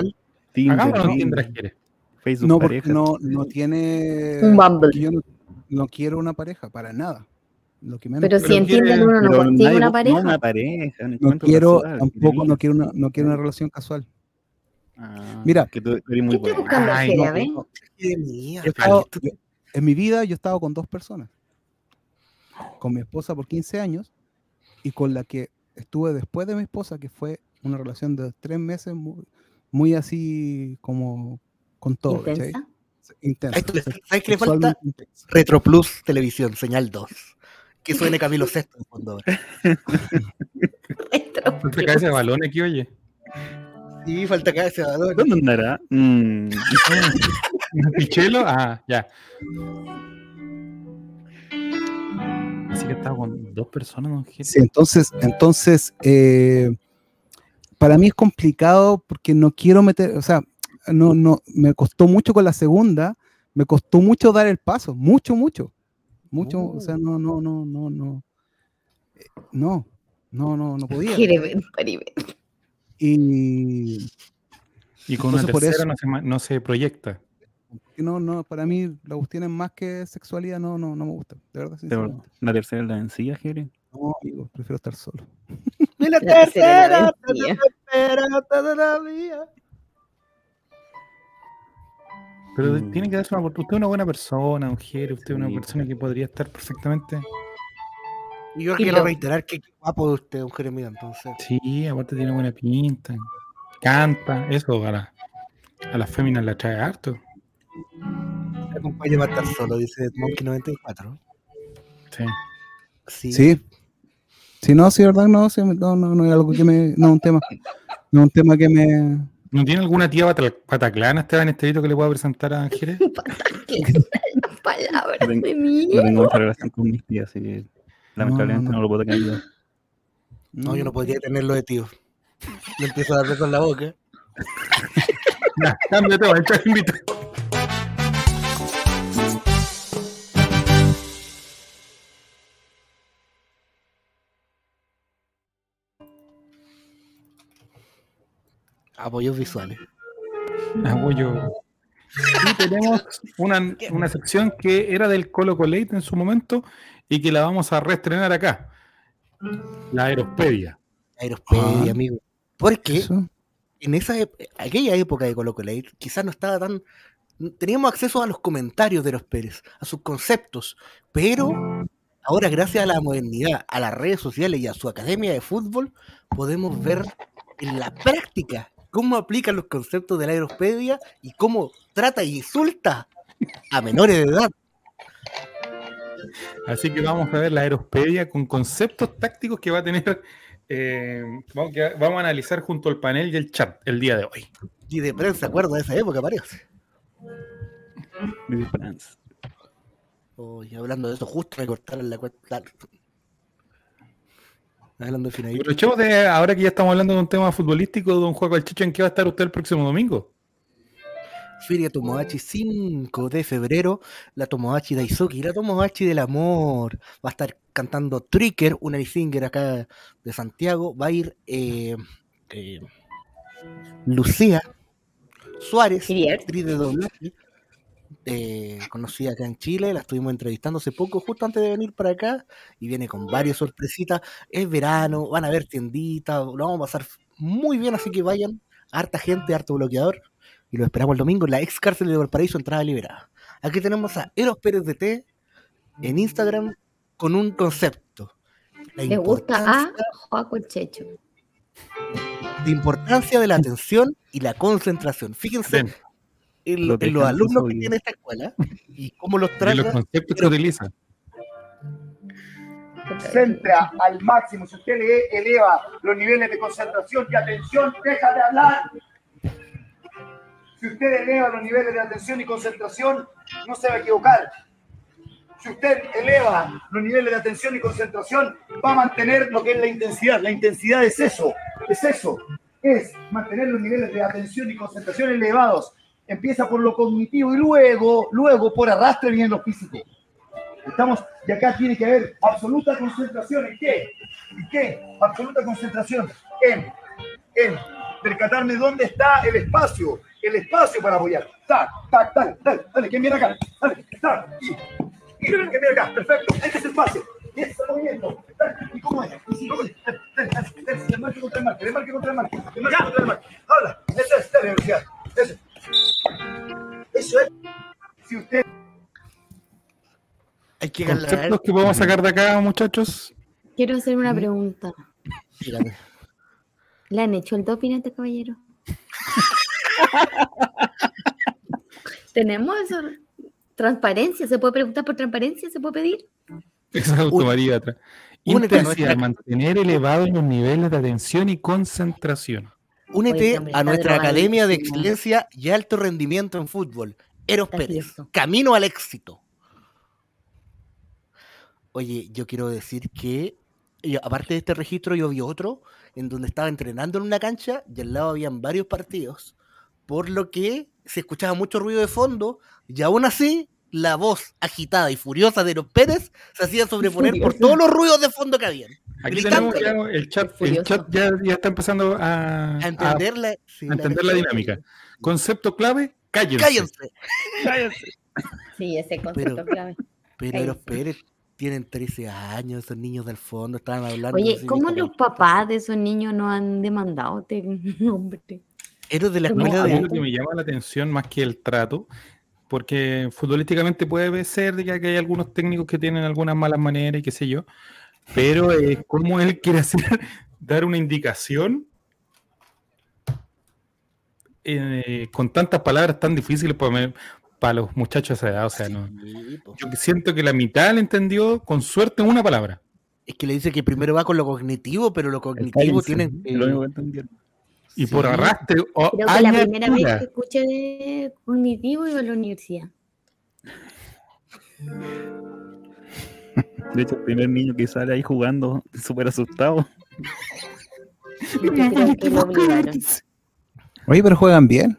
Tinder, Jere. Facebook No, porque pareja. no, no tiene. Un Bumble. Yo no, no quiero una pareja, para nada. Lo que menos Pero Pero si en quiere- Tinder uno no consigue una pareja. No una pareja, un no quiero, casual, tampoco no quiero una, no quiero una relación casual. Ah, Mira. que tú, eres muy ¿Qué buscando, Ay, no. Jeremías, Yo estado- en mi vida yo he estado con dos personas. Con mi esposa por 15 años y con la que estuve después de mi esposa, que fue una relación de tres meses muy, muy así como con todo. Intensa. Intensa. A esto le- ¿Sabes qué le falta? Intensa. Retro Plus Televisión, señal 2. Que suene Camilo Sesto en fondo. Retro. Se cae ese balón aquí, oye. Sí, falta acá ese balón. ¿Dónde andará? Mm, ¿Pichelo? Ah, ya. Parece que estaba con dos personas, don Gil. Sí, entonces, entonces eh, para mí es complicado porque no quiero meter, o sea, no, no, me costó mucho con la segunda, me costó mucho dar el paso, mucho, mucho, mucho, o sea, no, no, no, no, no, eh, no, no, no, no podía. Y, y con una tercera no se, no se proyecta. No, no, para mí la cuestión más que sexualidad, no, no, no me gusta, de verdad. Pero la tercera es la vencida, Jere. No, amigo, prefiero estar solo. Y la, tercera, te espera todavía. Pero mm. tiene que darse una oportunidad. Usted es una buena persona, un Jere, usted es una persona que podría estar perfectamente. Y yo quiero reiterar que guapo de usted, un Jeremías, entonces. Sí, aparte tiene buena pinta. Canta, eso a, la, a las féminas la trae harto. Te acompaña a estar solo, dice Monkey 94. Sí. Sí. Sí. Sí, no, sí, verdad, no, sí, no, no, no es algo que me. No, un tema. No, un tema que me. ¿No tiene alguna tía pataclana, Esteban Estevito, que le pueda presentar a Ángeles? palabras no tengo, de mí. No tengo mucha relación con mis tías, así que lamentablemente no, no lo puedo tener yo. No, yo no podría tenerlo de tío. Le empiezo a darle con la boca. Cámbiate, va a echar invitado. Apoyos visuales. Apoyo. Y tenemos una, una, sección que era del Colo Colate en su momento y que la vamos a reestrenar acá. La Aerospedia. Aerospedia, ah. amigo. Porque en esa aquella época de Colo Colate quizás no estaba tan teníamos acceso a los comentarios de los Pérez, a sus conceptos, pero ahora gracias a la modernidad, a las redes sociales y a su academia de fútbol, podemos ver en la práctica cómo aplica los conceptos de la aerospedia y cómo trata e insulta a menores de edad. Así que vamos a ver la aerospedia con conceptos tácticos que va a tener. Eh, vamos, a analizar junto al panel y el chat el día de hoy. Y de prensa, acuerdo de esa época, parece. De prensa. Oye, hablando de eso, justo me cortaron la cuenta. Hablando de de, ahora que ya estamos hablando de un tema futbolístico, juego al Chicho, ¿en qué va a estar usted el próximo domingo? Feria Tomodachi 5 de febrero, la Tomodachi Daisuki, la Tomodachi del amor. Va a estar cantando Tricker, una singer acá de Santiago. Va a ir eh, eh, Lucía Suárez, actriz de doblaje, eh, conocida acá en Chile, la estuvimos entrevistando hace poco, justo antes de venir para acá, y viene con varias sorpresitas. Es verano, van a ver tienditas, lo vamos a pasar muy bien, así que vayan, harta gente, harto bloqueador, y lo esperamos el domingo en la ex cárcel de Valparaíso, entrada liberada. Aquí tenemos a Eros Pérez de T en Instagram con un concepto. Le gusta a Joaco Checho. De importancia de la atención y la concentración. Fíjense, en, los alumnos que tiene esta escuela y cómo los trata. Y los conceptos que utiliza. Centra al máximo. Si usted le eleva los niveles de concentración y atención, deja de hablar. Si usted eleva los niveles de atención y concentración, no se va a equivocar. Si usted eleva los niveles de atención y concentración, va a mantener lo que es la intensidad. La intensidad es eso, es eso, es mantener los niveles de atención y concentración elevados empieza por lo cognitivo y luego, luego por arrastre viene lo físico. Estamos, y acá tiene que haber absoluta concentración en qué? ¿En qué? Absoluta concentración en, en percatarme dónde está el espacio, el espacio para apoyar. Tac, tac, dale, dale, dale, ¿quién viene acá? Dale, tac, y, y ¿quién viene acá? Perfecto, este es el espacio. Y este es el movimiento. ¿Y cómo es? ¿Y cómo es? Le marque contra el marque, le marque contra el marque, le marque contra el marque. Habla, esa es la velocidad. Eso. Eso es. Si usted. Hay que ¿Conceptos que podemos sacar de acá, muchachos? Quiero hacer una pregunta. Dígame. ¿Le han hecho el doping a este caballero? ¿Tenemos eso? ¿Transparencia? ¿Se puede preguntar por transparencia? ¿Se puede pedir? Exacto, María. Intensidad, mantener elevados los niveles de atención y concentración. Únete a nuestra Academia de Excelencia y Alto Rendimiento en Fútbol. Eros Pérez. Camino al éxito. Oye, yo quiero decir que, aparte de este registro, yo vi otro en donde estaba entrenando en una cancha y al lado habían varios partidos, por lo que se escuchaba mucho ruido de fondo y aún así la voz agitada y furiosa de los Pérez se hacía sobreponer por todos los ruidos de fondo que habían. Aquí tenemos ya el chat, el chat ya, ya, está empezando a, a entender, la, sí, a entender la, la, dinámica. Concepto clave, cállense. Cállense. cállense. Sí, ese concepto pero, clave. Pero los Pérez tienen 13 años, esos niños del fondo estaban hablando. Oye, ¿cómo los papás de esos niños no han demandado este hombre? Eres de la escuela de... mí lo que me llama la atención más que el trato, porque futbolísticamente puede ser ya que hay algunos técnicos que tienen algunas malas maneras y qué sé yo, pero eh, cómo él quiere hacer, dar una indicación eh, con tantas palabras tan difíciles para, para los muchachos a esa edad. O sea, no, yo siento que la mitad le entendió con suerte una palabra. Es que le dice que primero va con lo cognitivo, pero lo cognitivo tiene. Eh, y por arrastre. O Creo que la primera vez que escuché de cognitivo iba a la universidad. De hecho, el primer niño que sale ahí jugando, súper asustado. Oye, pero juegan bien.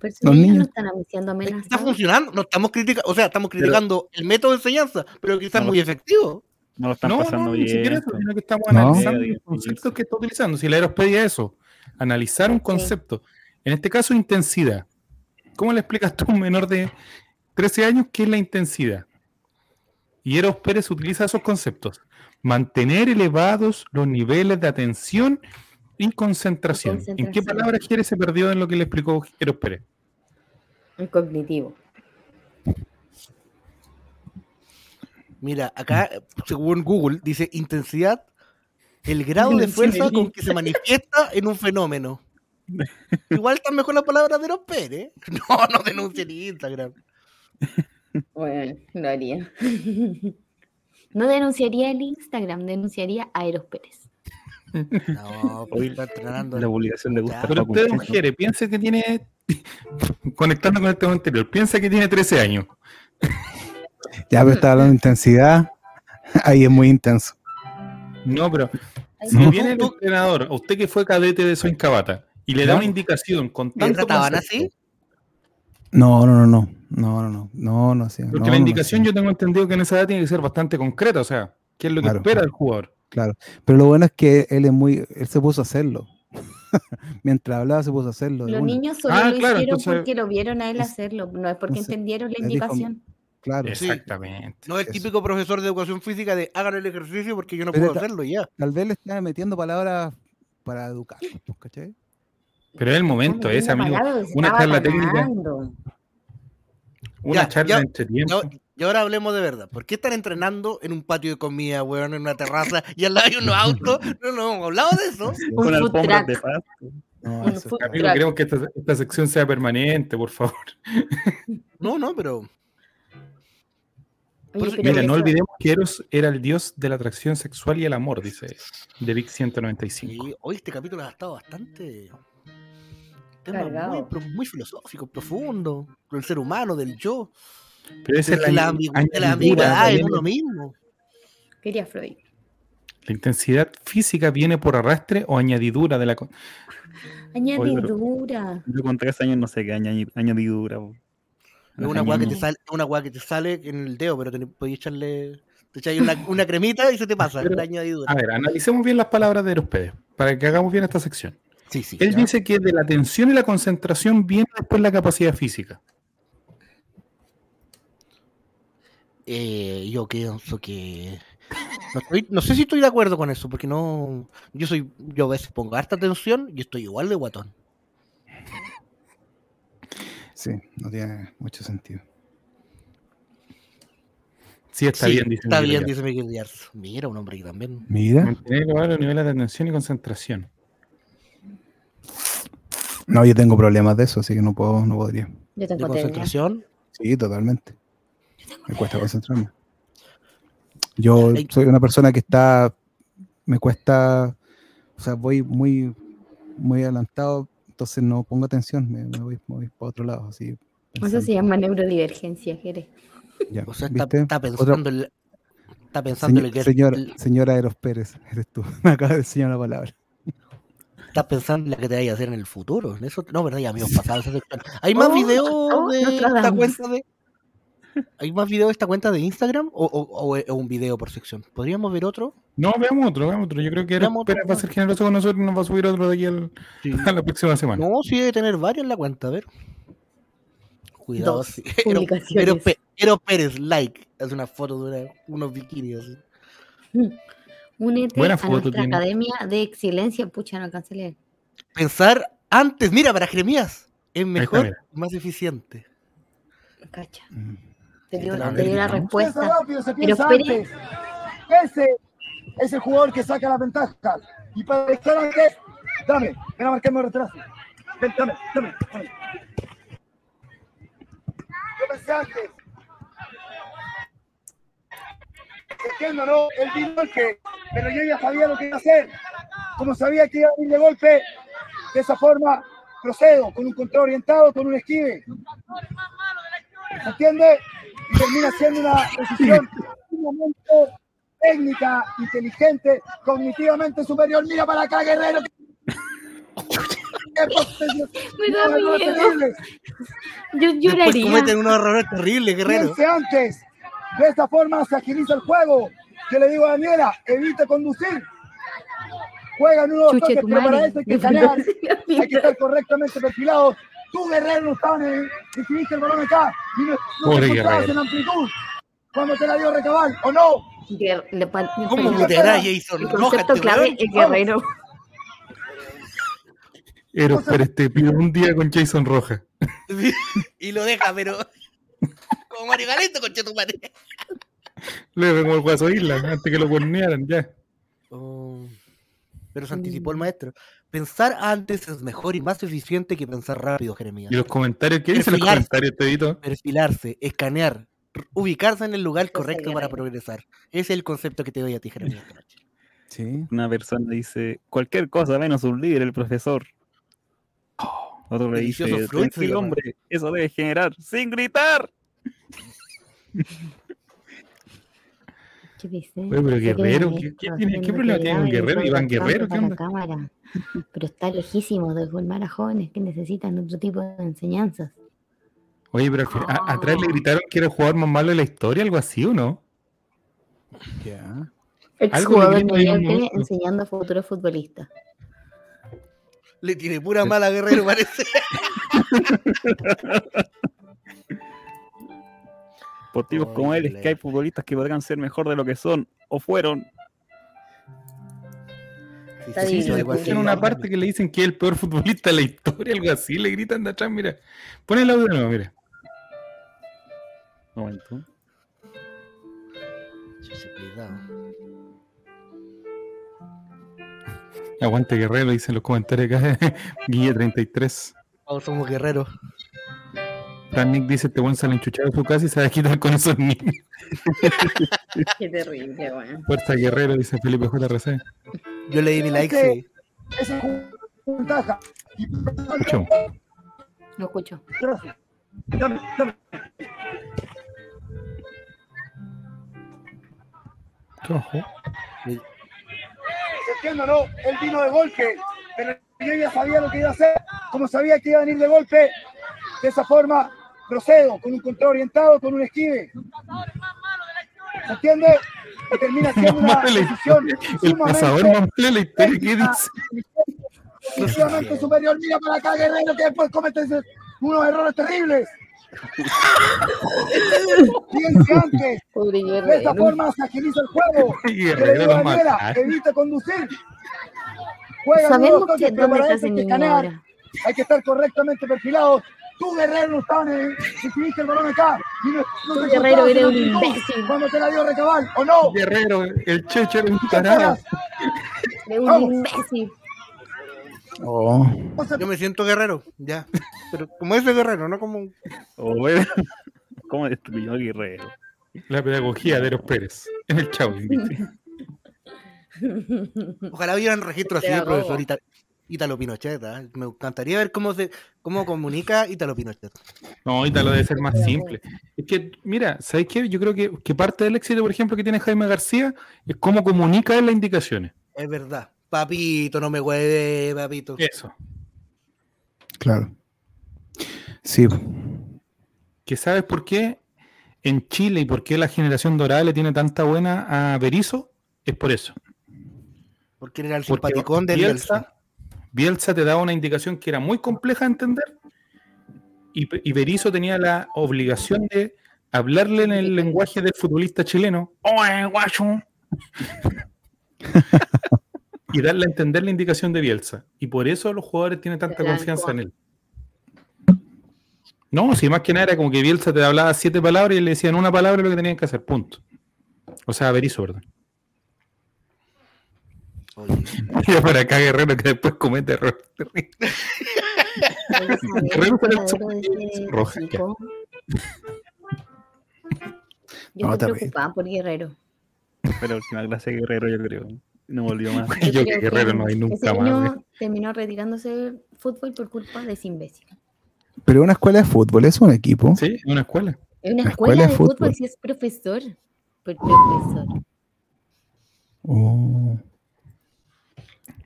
Pero si Los niños no están siendo Está funcionando, no estamos criticando, o sea, estamos criticando el método de enseñanza, pero quizás No. muy efectivo. No lo están No, pasando no, bien. ni siquiera eso, sino que estamos No. analizando los conceptos que está utilizando. Si la Eros pedía eso, analizar un concepto. En este caso, intensidad. ¿Cómo le explicas tú a un menor de 13 años qué es la intensidad? Y Eros Pérez utiliza esos conceptos. Mantener elevados los niveles de atención y concentración. ¿En qué palabras quiere se perdió en lo que le explicó Eros Pérez? El cognitivo. Mira, acá, según Google, dice intensidad, el grado de fuerza con que se manifiesta en un fenómeno. Igual están mejor las palabras de los Pérez. No, no denuncien Instagram. Bueno, lo haría. No denunciaría el Instagram, denunciaría a Eros Pérez. No, pues está entrenando. La publicación le gusta. Ya, Pero usted, mujeres, piensa que tiene, conectando con el tema anterior, piensa que tiene 13 años. Ya, pero está hablando de intensidad. Ahí es muy intenso. No, pero si No. viene el entrenador, usted que fue cadete de Soincabata, y le da una indicación con ¿Le tanto trataban concepto, así? No, no, no, no. No, no, no. No, no, sí, Porque no, la no, indicación yo tengo entendido que en esa edad tiene que ser bastante concreta, o sea, ¿qué es lo que Claro. espera el jugador? Claro. Pero lo bueno es que él es muy. Él se puso a hacerlo. Mientras hablaba, se puso a hacerlo. Los una. niños solo Ah, lo claro, hicieron entonces- porque lo vieron a él Es- hacerlo, no es porque entendieron la les dijo- indicación. Claro. Sí. Exactamente. No el Eso. típico profesor de educación física de hagan el ejercicio porque yo no Pero puedo hacerlo y ya. Tal vez le estaba metiendo palabras para educar. pues, ¿Cachai? Pero es el momento, ese amigo. Una charla técnica. ganando. Una Ya, charla ya, entre tiempo. Y, y ahora hablemos de verdad. ¿Por qué están entrenando en un patio de comida, weón, en una terraza y al lado hay unos autos? No, no, hemos hablado de eso. Con alfombras de pasto. No, eso- Amigo, queremos que esta, esta sección sea permanente, por favor. No, no, pero Oye, Mira, no eso- olvidemos que Eros era el dios de la atracción sexual y el amor, dice de Vic 195. sí, hoy este capítulo ha estado bastante. Tema Cargado. muy, muy filosófico, profundo, del ser humano, del yo, Pero esa es la, la, la ambigüedad en viene- uno mismo. Quería Freud. la intensidad física viene por arrastre o añadidura de la... Añadidura. Yo con tres años no sé qué añadi- añadidura. Es una weá que te sale, una weá que te sale en el dedo, pero te podías echarle. Te echáis una, una cremita y se te pasa, Pero- la añadidura. A ver, analicemos bien las palabras de Pérez, para que hagamos bien esta sección. Sí, sí. Él ya. dice que de la atención y la concentración viene después la capacidad física. Eh, yo pienso que. No, estoy- no sé si estoy de acuerdo con eso, porque no. Yo soy. Yo a veces pongo harta atención y estoy igual de guatón. Sí, no tiene mucho sentido. Sí, está Sí, bien, dice Está Miguel bien, Díaz. dice Miguel Díaz. Mira, un hombre que también. Mira. Mantener los niveles de atención y concentración. No, yo tengo problemas de eso, así que no puedo, no podría. Yo tengo concentración. Sí, totalmente. Me cuesta concentrarme. Yo soy una persona que está, me cuesta, o sea, voy muy, muy adelantado, entonces no pongo atención, me, me voy, me voy para otro lado, así. Eso se llama neurodivergencia, Jerez. Ya, O sea, está, ¿viste? está pensando en Está pensando Señor- en que señora, señora Eros Pérez, eres tú. Me acabas de enseñar la palabra. Estás pensando en la que te vayas a hacer en el futuro. En Eso, no, verdad, ya amigos pasados. ¿Hay más Oh, videos oh, de esta cuenta de. ¿Hay más videos de esta cuenta de Instagram o, o- o- o un video por sección? ¿Podríamos ver otro? No, veamos otro, veamos otro. Yo creo que otro. Pérez va a ser generoso con nosotros y nos va a subir otro de aquí al- a la próxima semana. No, sí debe tener varios en la cuenta, a ver. Cuidado. Dos sí. Eros Pérez, like. Hace una foto de una- unos bikinis así. Únete Buena a foto nuestra tiene. academia de excelencia. Pucha, no alcancé a leer. Pensar antes, mira, para Jeremías, es mejor, más eficiente. Cacha. Mm. Te dio, te dio la respuesta. rápido, se Pero piensa antes. Ese es el jugador que saca la ventaja. Y para estar antes, dame, ven a marcarme el retraso. Ven, dame, dame, dame. Yo pensé antes. Entiendo, ¿no? Él vino el que, pero yo ya sabía lo que iba a hacer. Como sabía que iba a ir de golpe, de esa forma procedo, con un control orientado, con un esquive. ¿Se entiende? Y termina siendo una decisión sumamente técnica, inteligente, cognitivamente superior. Mira para acá, guerrero. Yo Después lloraría. cometen unos errores terribles, guerrero. Piense antes. De esta forma se agiliza el juego. Yo le digo a Daniela, evite conducir. Juegan unos Chuche toques, pero para eso hay que hay que estar correctamente perfilados. Tú, guerrero, no estabas en el, recibiste el balón acá y no, no Pobre te encontrabas Guerrero. en amplitud. Cuando te la dio recabal, ¿o no? Guer- le ¿Cómo muteará El Jason Rojas? concepto clave es guerrero. Eros Pérez te pido un día con Jason Rojas. y lo deja, pero. Como Mario Galeto, con tu madre. Le como el Guaso Isla, antes que lo cuernearan ya. Oh, pero se anticipó el maestro. Pensar antes es mejor y más eficiente que pensar rápido, Jeremías. ¿Y los comentarios? ¿Qué dicen los comentarios, Tedito? Perfilarse, escanear, ubicarse en el lugar correcto para progresar. Ese es el concepto que te doy a ti, Jeremías. Sí. Una persona dice, cualquier cosa menos un líder, el profesor. Otro le dice, tranquilo llama. hombre, eso debe generar, sin gritar. ¿Qué dice? Oye, pero que Guerrero, ¿qué- está qué tiene- qué problema tiene con Guerrero? Iván Guerrero, ¿qué onda? cámara, pero está lejísimo de formar a jóvenes que necesitan otro tipo de enseñanzas. Oye, pero fin- a- atrás le gritaron que era el jugador más malo de la historia, algo así, ¿o no? Ya. Mediocre momento. enseñando a futuros futbolistas. Le tiene pura mala guerrero, parece. Por tipos como él es que hay futbolistas que podrán ser mejor de lo que son o fueron. Sí, sí, Sí, algo así. en una parte que le dicen que es el peor futbolista de la historia, algo así, le gritan de atrás, mira. Pon el audio de nuevo, mira. Un momento. Aguante Guerrero, dicen los comentarios acá. Guille33. Todos somos guerreros. Fran Nick dice, este buen sale enchuchado de su casa y se va a quitar con esos niños. Qué terrible, bueno. Fuerza Guerrero, dice Felipe JRC. Yo le di mi like, sí. Esa ventaja. Y Escuchamos. Lo escucho. Dame, dame. ¿Se entiende, no? Él vino de golpe, pero yo ya sabía lo que iba a hacer. Como sabía que iba a venir de golpe, de esa forma procedo, con un control orientado, con un esquive. ¿Se entiende? Y termina siendo una decisión El pasador más malo de la historia, ¿qué dice? superior. Mira para acá, Guerrero, que después comete unos errores terribles. Fíjense antes, de esta forma se agiliza el juego. Y Yo le Guerrero digo a lo Daniela, mataron. evita conducir. Juega Sabemos que dónde está ese que niño hay que estar correctamente perfilados. Tú, Guerrero, no estabas en el, recibiste el balón acá. Y no, no te Guerrero, en un imbécil. Cuando te la dio Recabal, ¿o no? Guerrero, el Checho era un ¿Qué tarado. De un imbécil. Oh. Yo me siento guerrero, ya. Pero como ese guerrero, no como un. O bueno, ¿Cómo destruyó a Guerrero? La pedagogía de Eros Pérez. En el chavo. Ojalá hubiera un registro así de la profesor robo. ita- Italo Pinochet, ¿eh? me encantaría ver cómo se cómo comunica Italo Pinochet. No, Italo debe ser más simple. Es que, mira, ¿sabes qué? Yo creo que, que parte del éxito, por ejemplo, que tiene Jaime García es cómo comunica él las indicaciones. Es verdad. Papito, no me hueve, papito. Eso. Claro. Sí. ¿Que sabes por qué en Chile y por qué la generación dorada le tiene tanta buena a Berizzo? Es por eso. Porque era el simpaticón del Bielsa, Bielsa te daba una indicación que era muy compleja de entender y, y Berizzo tenía la obligación de hablarle en el lenguaje del futbolista chileno. ¡Oye, guacho! y darle a entender la indicación de Bielsa. Y por eso los jugadores tienen tanta Blanco. confianza en él. No, si más que nada era como que Bielsa te hablaba siete palabras y le decían una palabra lo que tenían que hacer, punto. O sea, Berizzo, perdón. Oye, para acá Guerrero que después comete errores terribles. Guerrero fue el Guerrero. Yo también. preocupada por Guerrero. Fue la última clase de guerrero, yo creo. No volvió más. Yo creo que Guerrero no hay ese nunca más. niño güey. terminó retirándose del fútbol por culpa de ese imbécil. Pero una escuela de fútbol es un equipo. Sí, una escuela. Es una La escuela, escuela de de fútbol, fútbol. si es profesor. Por profesor. Oh.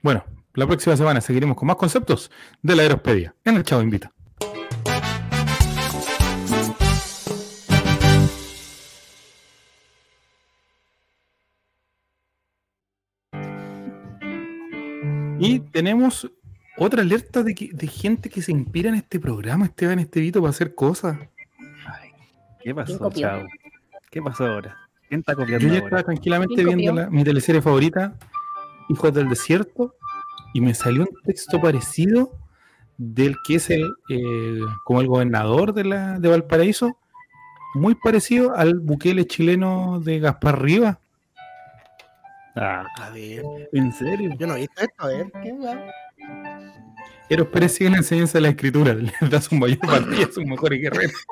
Bueno, la próxima semana seguiremos con más conceptos de la Aerospedia en el Chavo Invita. Y tenemos otra alerta de, que- de gente que se inspira en este programa, Esteban Estevito, para hacer cosas. ¿Qué pasó, chao? ¿Qué pasó ahora? ¿Quién está Yo ya ahora? estaba tranquilamente ¿Quién viendo la- mi teleserie favorita, Hijos del Desierto, y me salió un texto parecido del que es el eh, como el gobernador de, la, de Valparaíso, muy parecido al Bukele chileno de Gaspar Rivas. Ah, a ver, ¿En serio? yo no he visto esto, a ver. ¿Qué va? Eros Pérez sigue la enseñanza de la escritura, le da su mayor partida, sus mejores guerreros.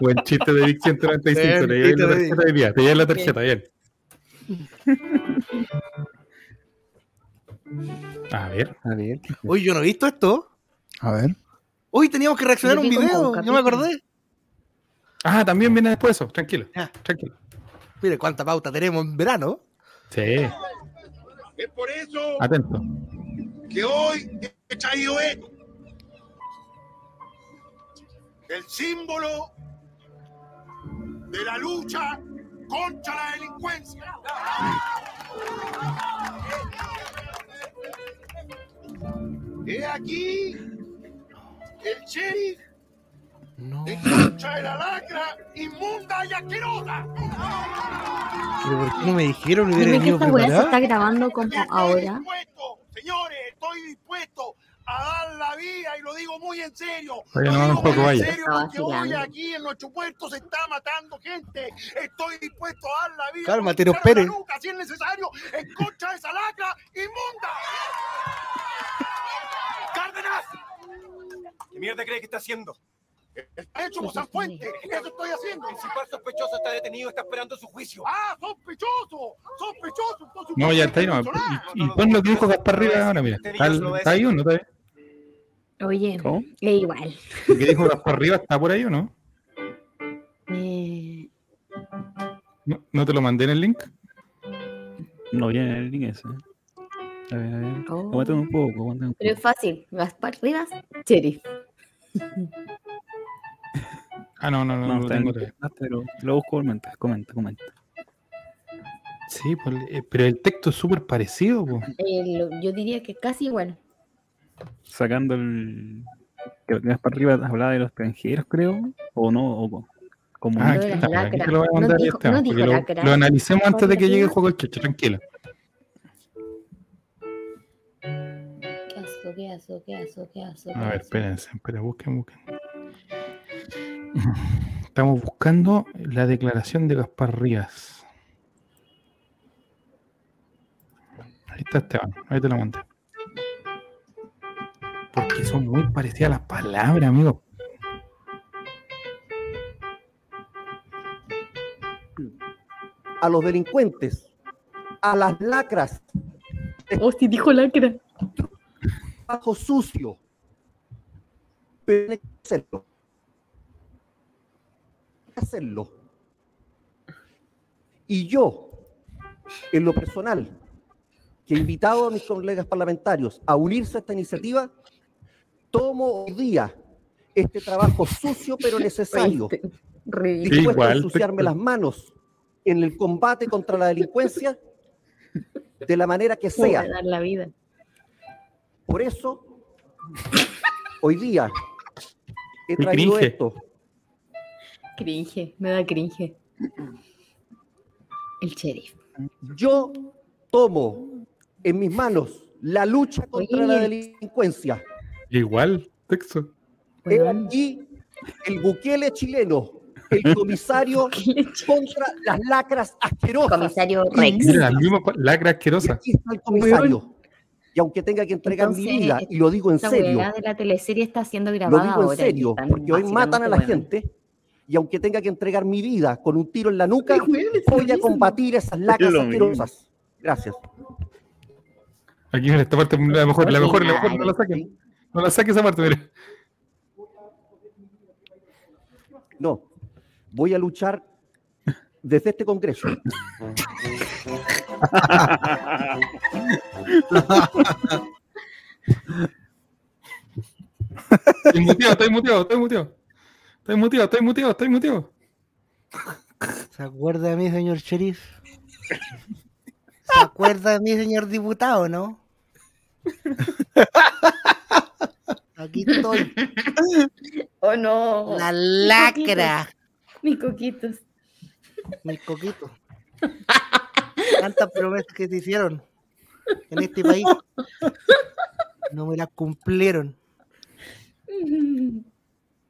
Buen chiste de Vic 195, Buen te llevé la tarjeta de día, te llevé la tarjeta, bien. A ver, A ver. Uy, yo no he visto esto. A ver. Hoy teníamos que reaccionar a un video, un yo me acordé. Ah, también viene después eso, tranquilo. Ya. Tranquilo. Mire cuánta pauta tenemos en verano. Sí, Es por eso atento. que hoy he traído esto. El símbolo de la lucha contra la delincuencia. He aquí el sheriff No. en contra de la lacra inmunda y asquerosa. Pero ¿por qué no me dijeron Dime que esta weá se está grabando como Estoy ahora. dispuesto, señores, estoy dispuesto a dar la vida y lo digo muy en serio. Vaya, Lo no, digo un poco, muy en serio porque hoy aquí en nuestro puerto se está matando gente. Estoy dispuesto a dar la vida. Cálmate, por la nuca, si es necesario, en contra de esa lacra inmunda. ¡Cárdenas! ¿Qué mierda cree que está haciendo? Está hecho como San Fuente. Eso estoy haciendo. El principal sospechoso está detenido, está esperando su juicio. ¡Ah, sospechoso! ¡Sospechoso! No, ya está ahí, no. Y, y pon lo que dijo Gaspar Rivas ahora, mira. Está, ahí o no está ahí? Oye, ¿Cómo? es igual. Que dijo Gaspar Rivas está por ahí o no? Eh, ¿No, no te lo mandé en el link? No viene el link ese. A ver, a ver. oh. Un poco, aguántame un Pero poco. es fácil. Gaspar Rivas, sheriff. Ah, no, no, no, No, no lo tengo en todavía. pero lo busco, comenta, comenta, comenta. Sí, pues, eh, pero el texto es súper parecido. El- yo diría que casi igual. Sacando el. Que más para arriba hablaba de los extranjeros, creo. O no, o co- como. Ah, Lo aquí de está, la aquí lacra. te lo voy a No mandar dijo- Esteban, no dijo porque lo- lacra. lo, analicemos antes de que llegue el juego del checho, tranquilo. ¿Qué asco, qué asco, qué asco, qué asco? A ver, espérense, esperen, busquen, busquen. Estamos buscando la declaración de Gaspar Rivas. Ahí está Esteban, ahí te lo mandé. Porque son muy parecidas las palabras, amigo. a los delincuentes, a las lacras Oh, sí, dijo lacra. trabajo sucio. Pero hay que hacerlo. Hay que hacerlo. Y yo, en lo personal, que he invitado a mis colegas parlamentarios a unirse a esta iniciativa, tomo hoy día este trabajo sucio pero necesario, dispuesto a ensuciarme las manos en el combate contra la delincuencia de la manera que sea. Para dar la vida. Por eso, hoy día he Qué traído cringe. esto. Cringe, me da cringe. El sheriff. Yo tomo en mis manos la lucha contra Oye. la delincuencia. Igual, texto. He aquí el Bukele chileno, el comisario contra las lacras asquerosas. Comisario Rex. Mira, la misma lacra Y asquerosa. aquí está el comisario. Y aunque tenga que entregar mi Entonces, vida, y lo digo en serio, weá de la teleserie está siendo lo grabada digo en ahora. y serio, porque hoy matan a la weón. gente, y aunque tenga que entregar mi vida con un tiro en la nuca, voy a combatir esas lacras lo mismo. asquerosas. Gracias. Aquí en esta parte, la mejor, la mejor, la mejor, no la saquen. No la saquen esa parte, mira. No, voy a luchar desde este Congreso. Estoy muteado, estoy muteado, estoy muteado. Estoy muteado, estoy muteado, estoy muteado. ¿Se acuerda de mí, señor sheriff? ¿Se acuerda de mí, señor diputado, no? Aquí estoy, Oh no. la lacra, Mis coquitos. mis coquitos. Tantas promesas que se hicieron en este país. No me las cumplieron.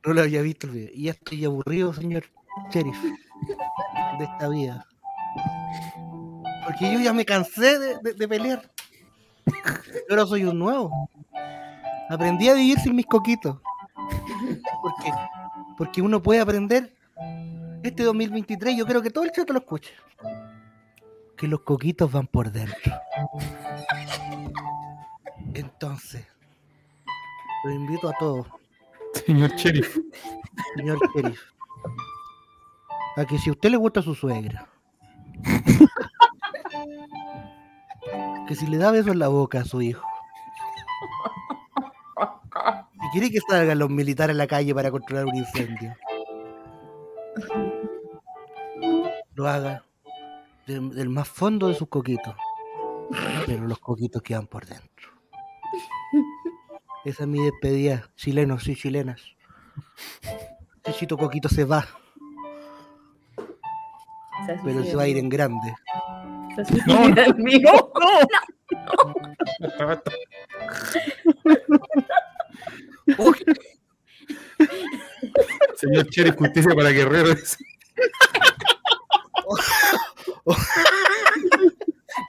No lo había visto el video. Y ya estoy aburrido, señor sheriff, de esta vida. Porque yo ya me cansé de, de- de pelear. Ahora soy un nuevo. Aprendí a vivir sin mis coquitos. Porque, porque uno puede aprender este 2023. Yo creo que todo el chat lo escuche. Que los coquitos van por dentro. Entonces, lo invito a todos Señor Sheriff. señor sheriff, a que si a usted le gusta su suegra, que si le da besos en la boca a su hijo, quiere que salgan los militares a la calle para controlar un incendio, lo haga del, del más fondo de sus coquitos, pero los coquitos quedan por dentro. Esa es mi despedida, chilenos y chilenas. Chito Coquito se va, Se pero se va a ir en grande. Se el mío. Basta, basta. Señor Sheriff, justicia para guerreros.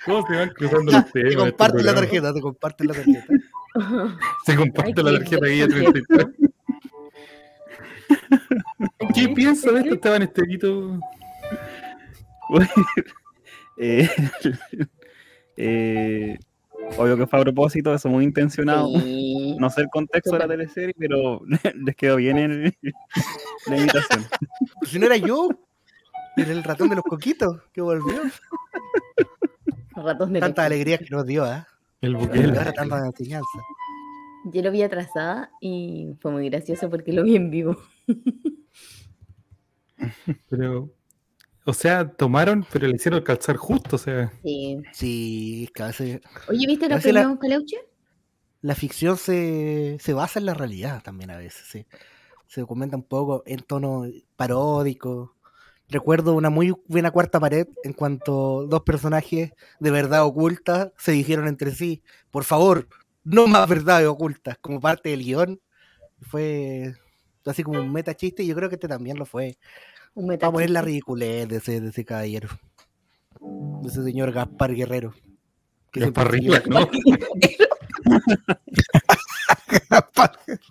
¿Cómo se van cruzando los temas? Te en este comparten la tarjeta, te comparten la tarjeta. Se comparte Ay, la tarjeta guía 33. ¿Qué piensa de esto, Esteban Esteguito? eh, eh, obvio que fue a propósito, eso muy intencionado. Sí. No sé el contexto de la teleserie, pero les quedó bien el- la invitación. Pues si no era yo, era el ratón de los coquitos que volvió. Ratón de Tanta alegría que nos dio, ¿ah? El ahora tanta enseñanza. Yo lo vi atrasada y fue muy gracioso porque lo vi en vivo. Pero, o sea, tomaron, pero le hicieron calzar justo, o sea. Sí. Sí, casi. Oye, ¿viste la Parece la- premio Caleuche? La ficción se, se basa en la realidad también a veces, sí. Se documenta un poco en tono paródico. Recuerdo una muy buena cuarta pared en cuanto dos personajes de verdad oculta se dijeron entre sí, por favor, no más verdades ocultas, como parte del guion. Fue así como un meta chiste y yo creo que este también lo fue. Un Para poner la ridiculez de ese, de ese caballero. De ese señor Gaspar Guerrero. que ¿no?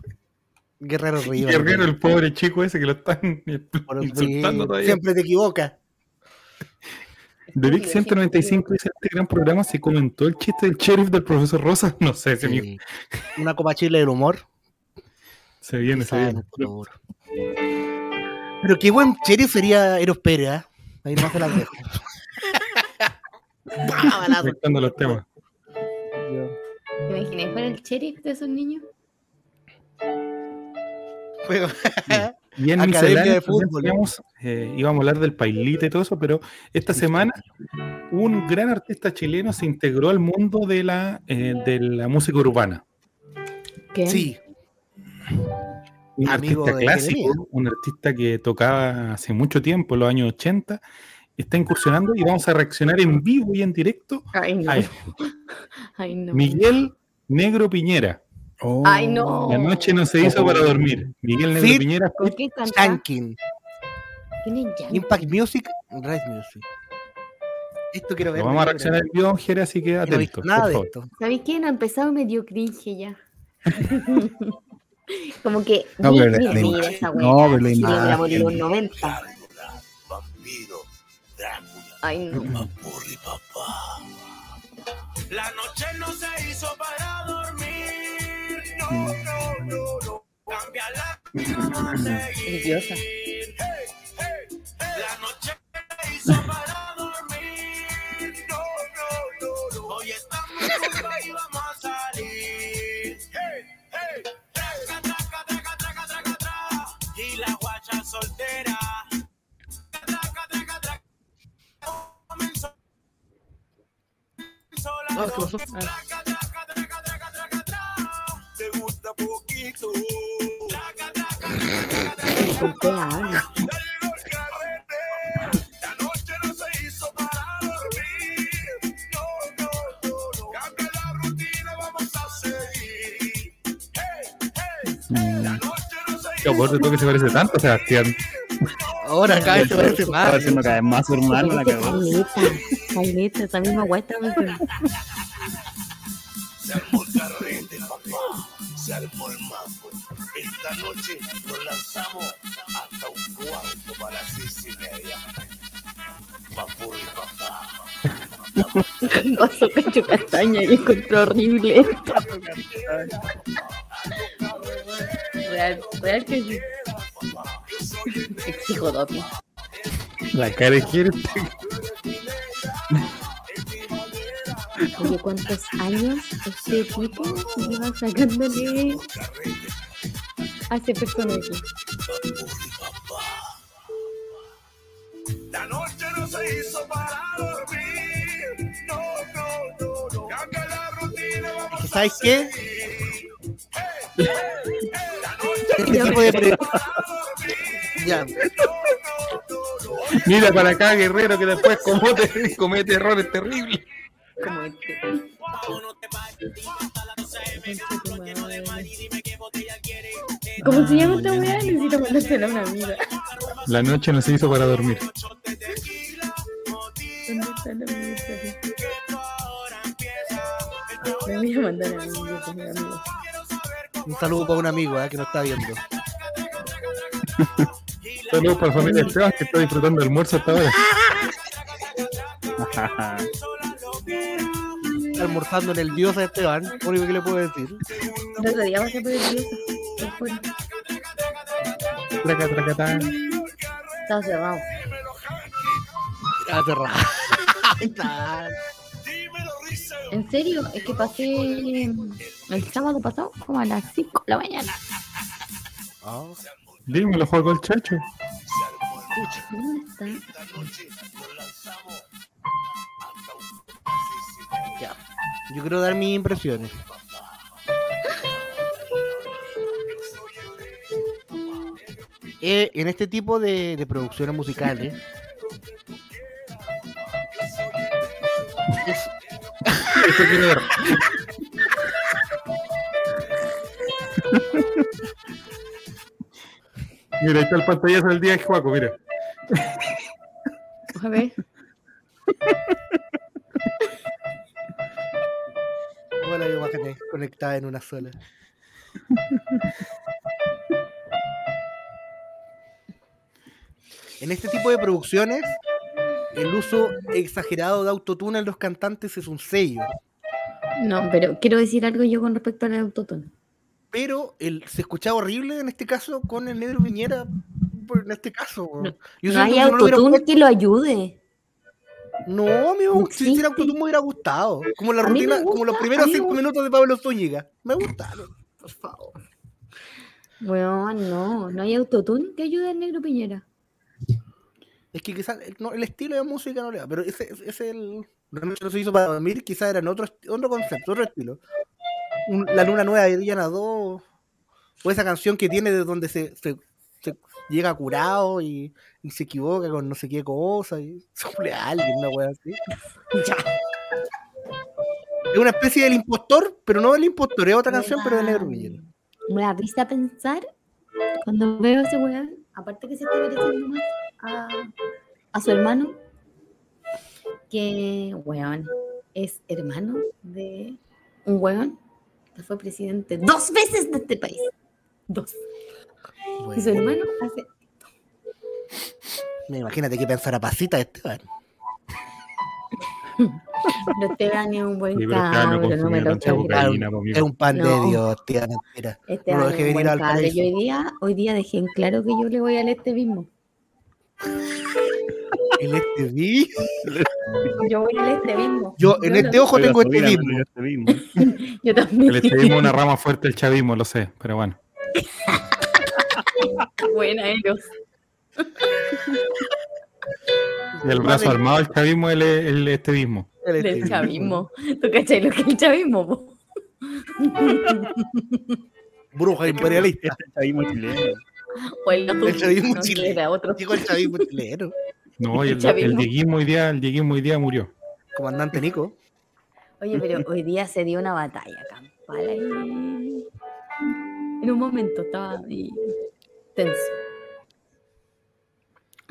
Guerrero Rivas. Guerrero, el pobre chico ese que lo están Por- insultando todavía. Siempre te equivocas. The Big 195 dice este gran programa se comentó el chiste del sheriff del profesor Rosa. No sé, ese Sí. Una copa chile del humor. se viene, se viene. nuestro humor. Pero qué buen sheriff sería Eros Pérez, ¿ah? Ahí no se las dejo. Los temas. ¿Te imaginas fuera el sheriff de esos niños? Juego. Y en Academia de fútbol. teníamos, eh, íbamos a hablar del pailita y todo eso, pero esta semana un gran artista chileno se integró al mundo de la, eh, de la música urbana. ¿Qué? Sí, Un Amigo artista clásico, un artista que tocaba hace mucho tiempo, en los años 80, está incursionando y vamos a reaccionar en vivo y en directo Ay, no. a. Ay, no. Miguel Negro Piñera. Ay, no. La noche no se hizo para dormir. Miguel Negro Fit. Piñera ¿Por qué Yankee? Impact Music, Red Music. Esto quiero ver. Lo vamos a reaccionar en vivo, Jere, así que Yo no atento. nada por de favor. esto. ¿Sabéis qué? No ha empezado medio cringe ya. Como que. No, mira, pero la- mira, la mira imagen. esa No, pero la imagen. los 90. Ay, no. Papurri, papá. La noche no se hizo para dormir. No, no, no, no. Cambia la vida, vamos a seguir. Hey, hey, hey. La noche se hizo para dormir. No, no, no, no. Hoy estamos juntos y vamos a salir. Hey, hey, hey. Traca, traca, traca, traca, traca, traca. Y la guacha soltera. La noche no se Qué tú que se parece tanto, Sebastián. Ahora cada vez se parece Está más. haciendo cada vez más hermano la cagó. Caleta, esa misma guay está diciendo. Se armó el carrete, papá. Se armó el mambo. Esta noche nos lanzamos hasta un cuarto para las seis y media. Papurri, papá. Pasó cacho castaña y encontró horrible. Real, real que sí. Exijo doping. La cara. Oye, ¿cuántos años este tipo lleva sacándole a ese personaje? La noche no se hizo para dormir. No, no, no, no. Cambia la rutina, vamos ¿Sabes qué? La noche Este Ya, Mira para acá, guerrero, que después comete, comete errores terribles. Como este. ¿Cómo se llama esta weá? Necesito mandársela a una amiga. La noche no se hizo para dormir. ¿Dónde está la amiga? Le voy a mandar a mi amigo, a mi amigo. un saludo para un amigo eh, que nos está viendo. Saludos para la familia Esteban que está disfrutando del almuerzo hasta ahora. Almorzando en el dios de Esteban, lo único que le puedo decir. El otro día el fuera. Traca, traca. Estaba cerrado. Ah, cerrado. Está- En serio, es que pasé el sábado pasado como a las 5 de la mañana. Ah, Dímelo, juego el chacho. ¿Dónde está? ya. Yo quiero dar mis impresiones. Eh, en este tipo de, de producciones musicales es- ver. Mira, ahí está el pantallazo del día de Juaco, mira. A ver. todas las imágenes conectadas en una sola. En este tipo de producciones, el uso exagerado de autotune en los cantantes es un sello. No, pero quiero decir algo yo con respecto al autotune. Pero el, se escuchaba horrible en este caso con el negro Piñera. En este caso. No, Yo No hay no autotune que lo ayude. No, amigo, No si hiciera autotune me hubiera gustado. Como la rutina, como los primeros cinco minutos de Pablo Zúñiga. Me gustaron, por favor. Bueno, no, no hay autotune que ayude al negro Piñera. Es que quizás el, no, el estilo de música no le da, pero ese ese es el. No se hizo para dormir, quizás era en otro, otro concepto, otro estilo. Un- la luna nueva de Diana 2, o esa canción que tiene de donde se, se, se llega curado y, y se equivoca con no sé qué cosa y a alguien, una wea así. Es una especie del impostor, pero no del impostor, es otra canción, pero de negro Piñera. Me da risa pensar cuando veo a ese weón, aparte que se está pareciendo más a, a su hermano, que weón es hermano de un weón fue presidente dos veces de este país. Dos. Y su hermano hace. Imagínate que pensara Pasita Esteban. No Esteban es un buen Sí, no cabro, no me lo cocaína. Es un pan de. Dios, tía, mentira. Esteban No lo es dejé un venir buen al. Y hoy día, hoy día dejé en claro que yo le voy al este mismo. El este vi. Yo voy al este mismo. Yo en este ojo tengo su este vida, mismo. no, este mismo. Yo también. El estevismo es una rama fuerte del chavismo, lo sé, pero bueno. Buena, Eros. Y el brazo Vale. armado del chavismo es el, el estevismo. El este Del mismo. chavismo. ¿Tú cachai lo que es el chavismo? po? Bruja imperialista. Este chavismo chileno. O el, El chavismo no chileno. otro. Digo el chavismo chileno. No, y el, Chavismo. el dieguismo hoy día, el dieguismo hoy día murió. Comandante Nico. Oye, pero hoy día se dio una batalla campal ahí. En un momento estaba ahí tenso.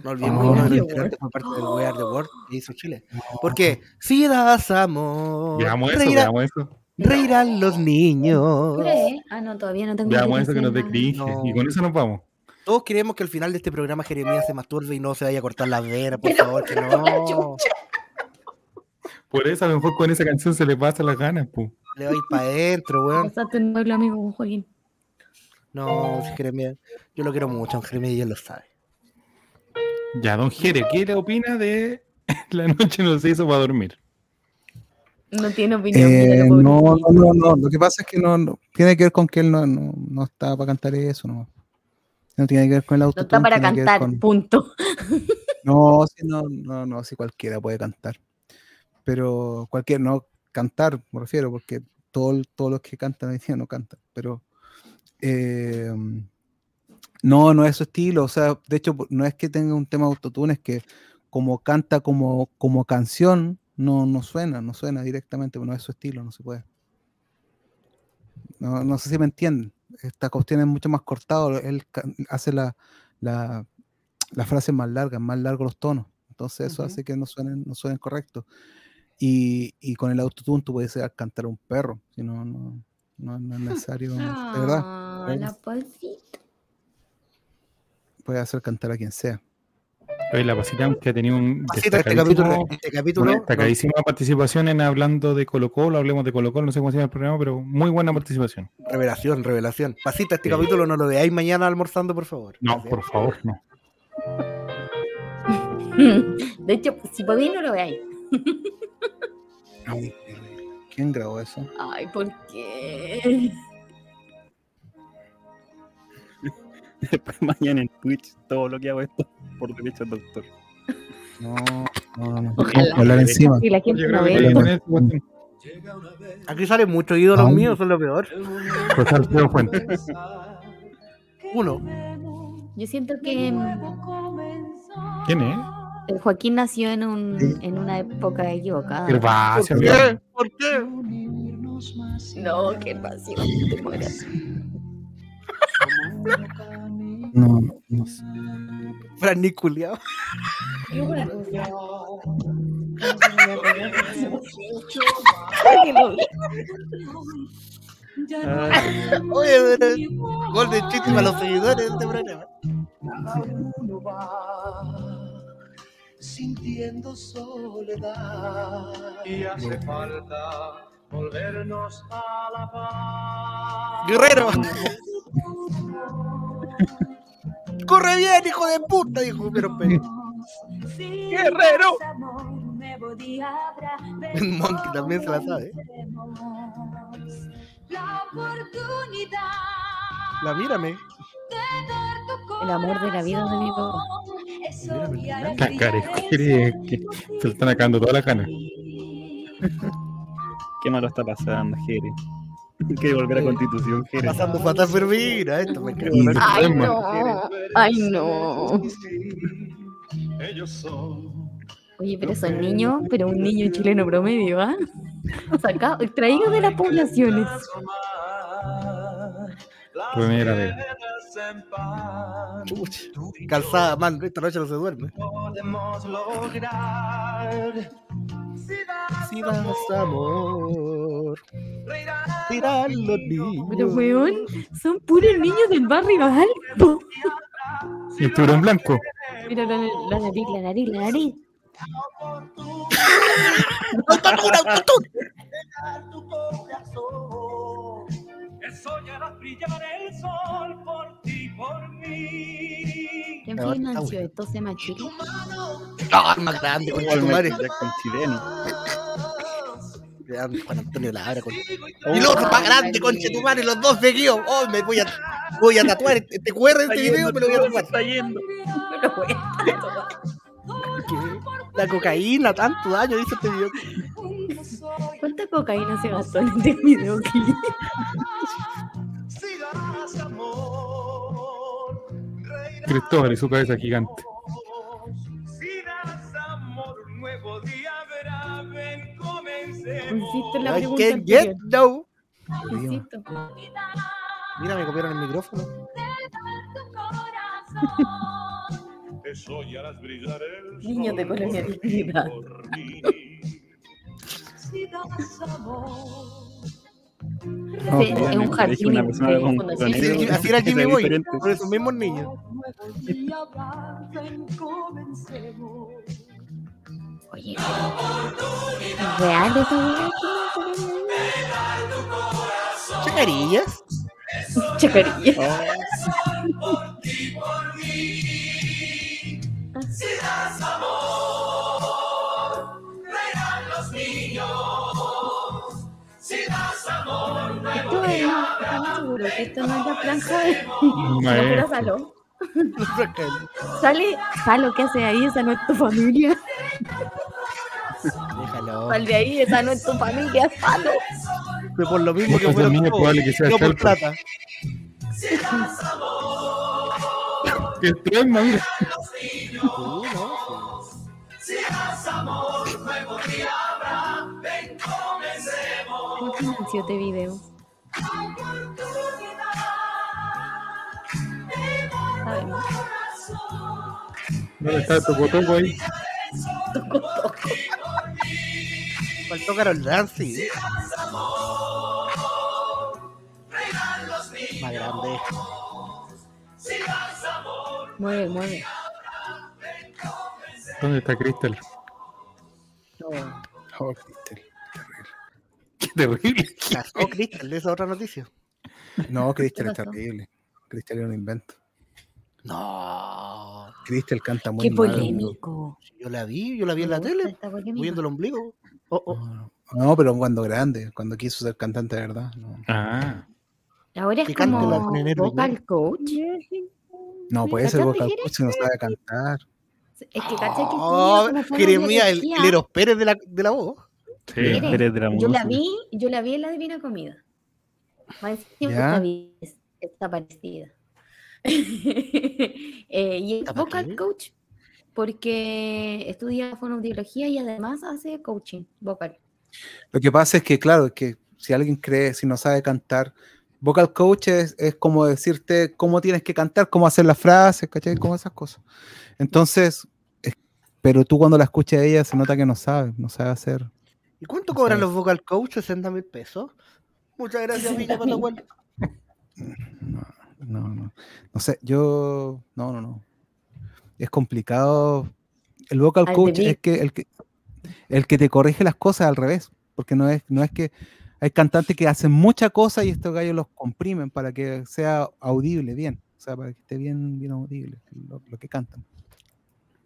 No olvidemos Oh. que uno de los fue parte del We Are the World que hizo Chile. Porque si das amor, Veamos eso, reirá- veamos eso. reirán los niños. ¿Qué? Ah, no, todavía no tengo Veamos eso que nos dé cringe. No. Y con eso nos vamos. Todos queremos que al final de este programa Jeremías se masturbe y no se vaya a cortar las venas, por Pero, favor, que no. Por eso a lo mejor con esa canción se le pasan las ganas, pu. Le va a ir para adentro, weón. Pasaste amigo con Joaquín. No, Jeremías, yo lo quiero mucho, Jeremías y él lo sabe. Ya, don Jere, ¿qué le opina de la noche no se hizo para dormir? No tiene opinión. Eh, no, no, no, no. Lo que pasa es que no, no- tiene que ver con que él no, no, no está para cantar eso, no. No tiene que ver con el auto. No está para cantar, punto. No, sí, no, no, no, sí cualquiera puede cantar. Pero cualquier, no cantar, me refiero, porque todo, todos los que cantan hoy día no cantan. Pero eh, no, no es su estilo. O sea, de hecho, no es que tenga un tema de autotune, es que como canta como, como canción, no, no suena, no suena directamente, no es su estilo, no se puede. No, no sé si me entienden. Esta cuestión es mucho más cortado. Él hace la, la, las frases más largas, más largos los tonos. Entonces eso hace que no suenen, no suenen correctos. Y, y con el autotune tú puedes cantar a un perro, si no, no, no, no es necesario. Ah, de verdad. la. Puedes hacer cantar a quien sea. Hoy la pasita que ha tenido un Pasita, este capítulo, este capítulo una destacadísima participación en hablando de Colo Colo, hablemos de Colo Colo, no sé cómo se llama el programa, pero muy buena participación. no, revelación, revelación. Pasita, este Sí. capítulo no lo veáis mañana almorzando, por favor. No, Gracias. por favor, no. De hecho, si podéis, no lo veáis. Ay, ¿Quién grabó eso? Ay, ¿por qué? Después mañana en Twitch todo lo que hago esto por derecho al doctor. No, no, no. no. Ojalá. Hablar encima. La gente no ve. Aquí salen muchos ídolos Ah. míos, son lo peor. José Alfredo Fuentes. Uno. Yo siento que mm, ¿Quién es? el Joaquín nació en, un, en una época equivocada. Gervasio, ¿Por qué? ¿Por qué? No, qué pasión. te mueras. No, no sé. Oye, pero gol de chiste para los seguidores de este programa. sintiendo soledad. Y hace falta volvernos a la paz. Guerrero. Corre bien, hijo de puta, dijo pero Guerrero. El Monkey también se la sabe. La mírame. El amor de la vida de mi papá. Se le están acabando todas las ganas. Qué malo está pasando, Jere. Hay que volver a Constitución, Jere. Pasando fatal, pero mira, esto me creo. Ay, no. Ay, no. Ellos son. Oye, pero son niños, pero un niño chileno promedio, ¿ah? Sacado, extraído de las poblaciones. Primera vez. Chuch. Calzada, man, esta noche no se duerme. Podemos lograr. Si das amor, dirán los niños. Pero, weón, son puros niños del barrio alto. Cinturón blanco. Mira la, la nariz, la nariz, la nariz. ¡Autotune, autotune! Que soñarás brillar el sol por ti, por mí. ¿Quién financió esto? ¿Se machito? Ah, más grande, con madre. Jackson chileno. Juan Antonio Lara. Con... Y el otro más grande, conche tu madre, los dos seguidos. Oh, me voy a, voy a tatuar este, este QR de este video, me lo voy a tatuar. Está yendo. La cocaína, tanto daño, dice este video. ¿Cuánta cocaína se gastó en este video? Si das amor, reirás Cristóbal y su cabeza gigante. Si das amor, un nuevo día verá, ven, comencemos. Insisto en la I pregunta can't get no. Insisto. Mira, me copiaron el micrófono. Niños de colonialidad. No, Sí, pero es un jardín así era Jimmy Boy, por esos mismos niños. Oye, ¿es real esa weá? Chacarillas. Chacarilla. Esto es, ¿estamos seguros que esto no es la franja de la. Salo? Sale, Salo, ¿qué hace ahí? Esa no es tu familia. Déjalo. Sal de ahí, esa no es tu familia, Salo. Fue por lo mismo que niño todos, probable que sea no por plata. Que trauma, mira. Sí, no, sí. ¿Quién financió este video? Sabemos. ¿Dónde está tu cotoco ahí? Faltó Carol Dancy. Más grande. Mueve, mueve. ¿Dónde está Crystal? Oh, Cristel. Qué terrible. Oh, Crystal, esa es otra noticia. No, Cristel es terrible. Cristel es un invento. No. Cristel canta muy Qué mal. polémico. Yo la vi, yo la vi en la tele, moviendo el ombligo. Oh, oh. No, pero cuando grande, cuando quiso ser cantante de verdad. no. Ah, Ahora es como vocal coach. No puede ser ¿Cachaste, vocal coach si no sabe cantar. Es que caché que Oh, el, fonoaudiología. el Eros Pérez de la, de la voz. sí. Eres de la Yo la vi, yo la vi en la Divina Comida. Más está, está parecida. Eh, y es ¿Está para vocal qué? coach porque estudia fonoaudiología y además hace coaching vocal. Lo que pasa es que, claro, que si alguien cree, si no sabe cantar, vocal coach es, es como decirte cómo tienes que cantar, cómo hacer las frases, ¿cachai? Como esas cosas. Entonces, es- pero tú cuando la escuchas a ella se nota que no sabe, no sabe hacer. ¿Y cuánto No cobran sé. los vocal coach? 60 mil pesos. Muchas gracias, Villa 60.000. Patagual. No, no, no. No sé, yo. No, no, no. Es complicado El vocal Al coach es que el, que el que te corrige las cosas al revés. Porque no es, no es que hay cantantes que hacen mucha cosa y estos gallos los comprimen para que sea audible bien. O sea, para que esté bien, bien audible lo, lo que cantan.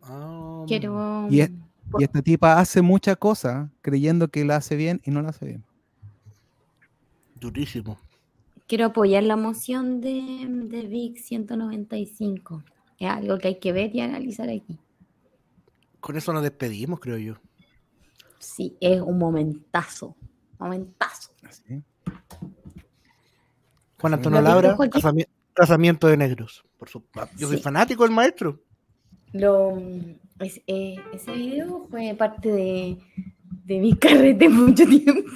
Ah, Quiero. Y, es- y esta tipa hace mucha cosa creyendo que la hace bien y no la hace bien. Durísimo. Quiero apoyar la moción de, de Vic 195. Es algo que hay que ver y analizar aquí. Con eso nos despedimos, creo yo. Sí, es un momentazo. Momentazo. Así. Juan Antonio Labra, casamiento de negros. Por su- Yo soy Sí. fanático del maestro. Lo, es- eh, ese video fue parte de, de mi carrete mucho tiempo.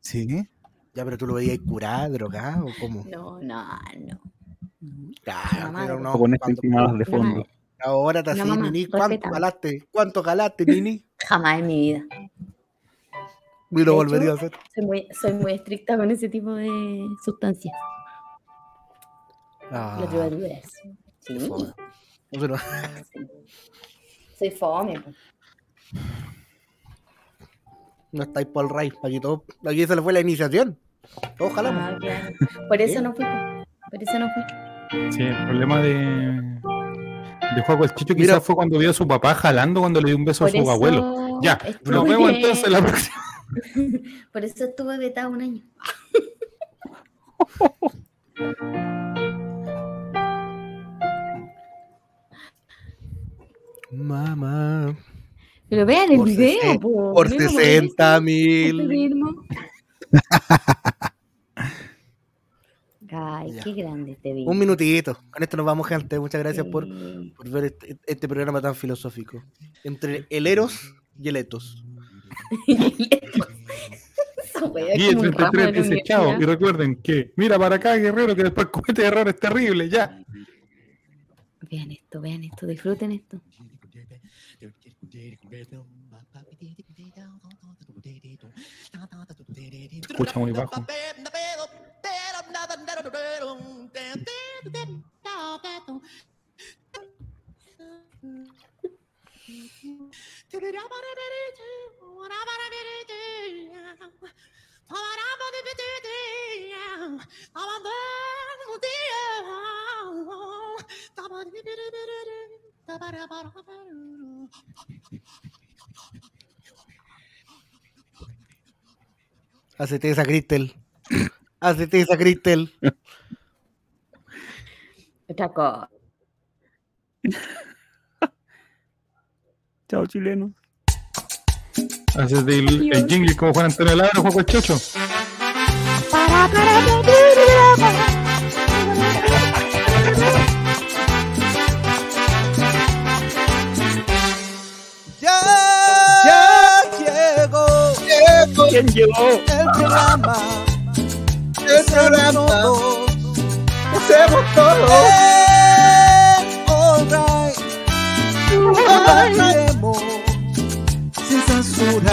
Sí. Ya, pero tú lo veías curado, drogado, o cómo. No, no, no. Claro, mamá pero no, Con intimadas de fondo. Ahora te así, mamá, Nini. ¿Cuánto galaste? ¿Cuánto galaste, Nini? Jamás en mi vida. Y lo De volvería hecho, a hacer. Soy muy, soy muy estricta con ese tipo de sustancias. Ah, Las drogaduras. Sí. qué fome. Pero- sí. Soy fome. no estáis por el raíz. Aquí, todo, aquí se le fue la iniciación. Ojalá. Ah, claro. Por eso no fui. Por eso no fui. Sí, el problema de, de Juaco el Chicho quizás fue cuando vio a su papá jalando cuando le dio un beso Por a su eso abuelo. Ya, estuve- nos vemos entonces la próxima. Por eso estuve vetado un año. Mamá. Pero vean el Por video, sesen- po. Por No me 60 molestes, mil. Ay, Ya. qué grande este video. Un minutito. Con esto nos vamos, gente. Muchas gracias por, Sí. por ver este, este programa tan filosófico. Entre el Eros y el Etos. Y el como un ramo 33 de la dice chao. Y recuerden que mira para acá, guerrero, que después comete errores terribles. Ya. Vean esto, vean esto, disfruten esto. Escucha muy bajo. Hacete esa, Cristel. Hacete esa, Cristel. Otra cosa. Chao, chileno. Haces el, el jingle como Juan Antonio Ladro, Juaco el Chocho. Ya, ya llegó, ¿Quién llegó? el programa. El programa. Todos. Hacemos todo. Eh, alright. Compartiremos sin censura.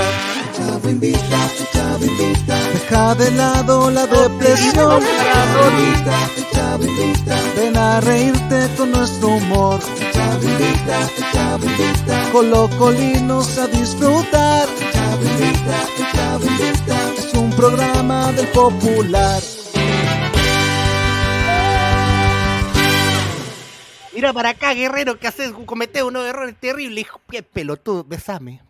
Chavo invita, chavo invita. Deja de lado la depresión. Chavo invita, chavo invita. Ven a reírte con nuestro humor. Chavo invita, chavo invita. Con los colinos a disfrutar. Chavo invita, chavo invita. Es un programa del popular. Mira para acá, guerrero, que haces cometés unos errores terribles. Qué pelotudo, besame.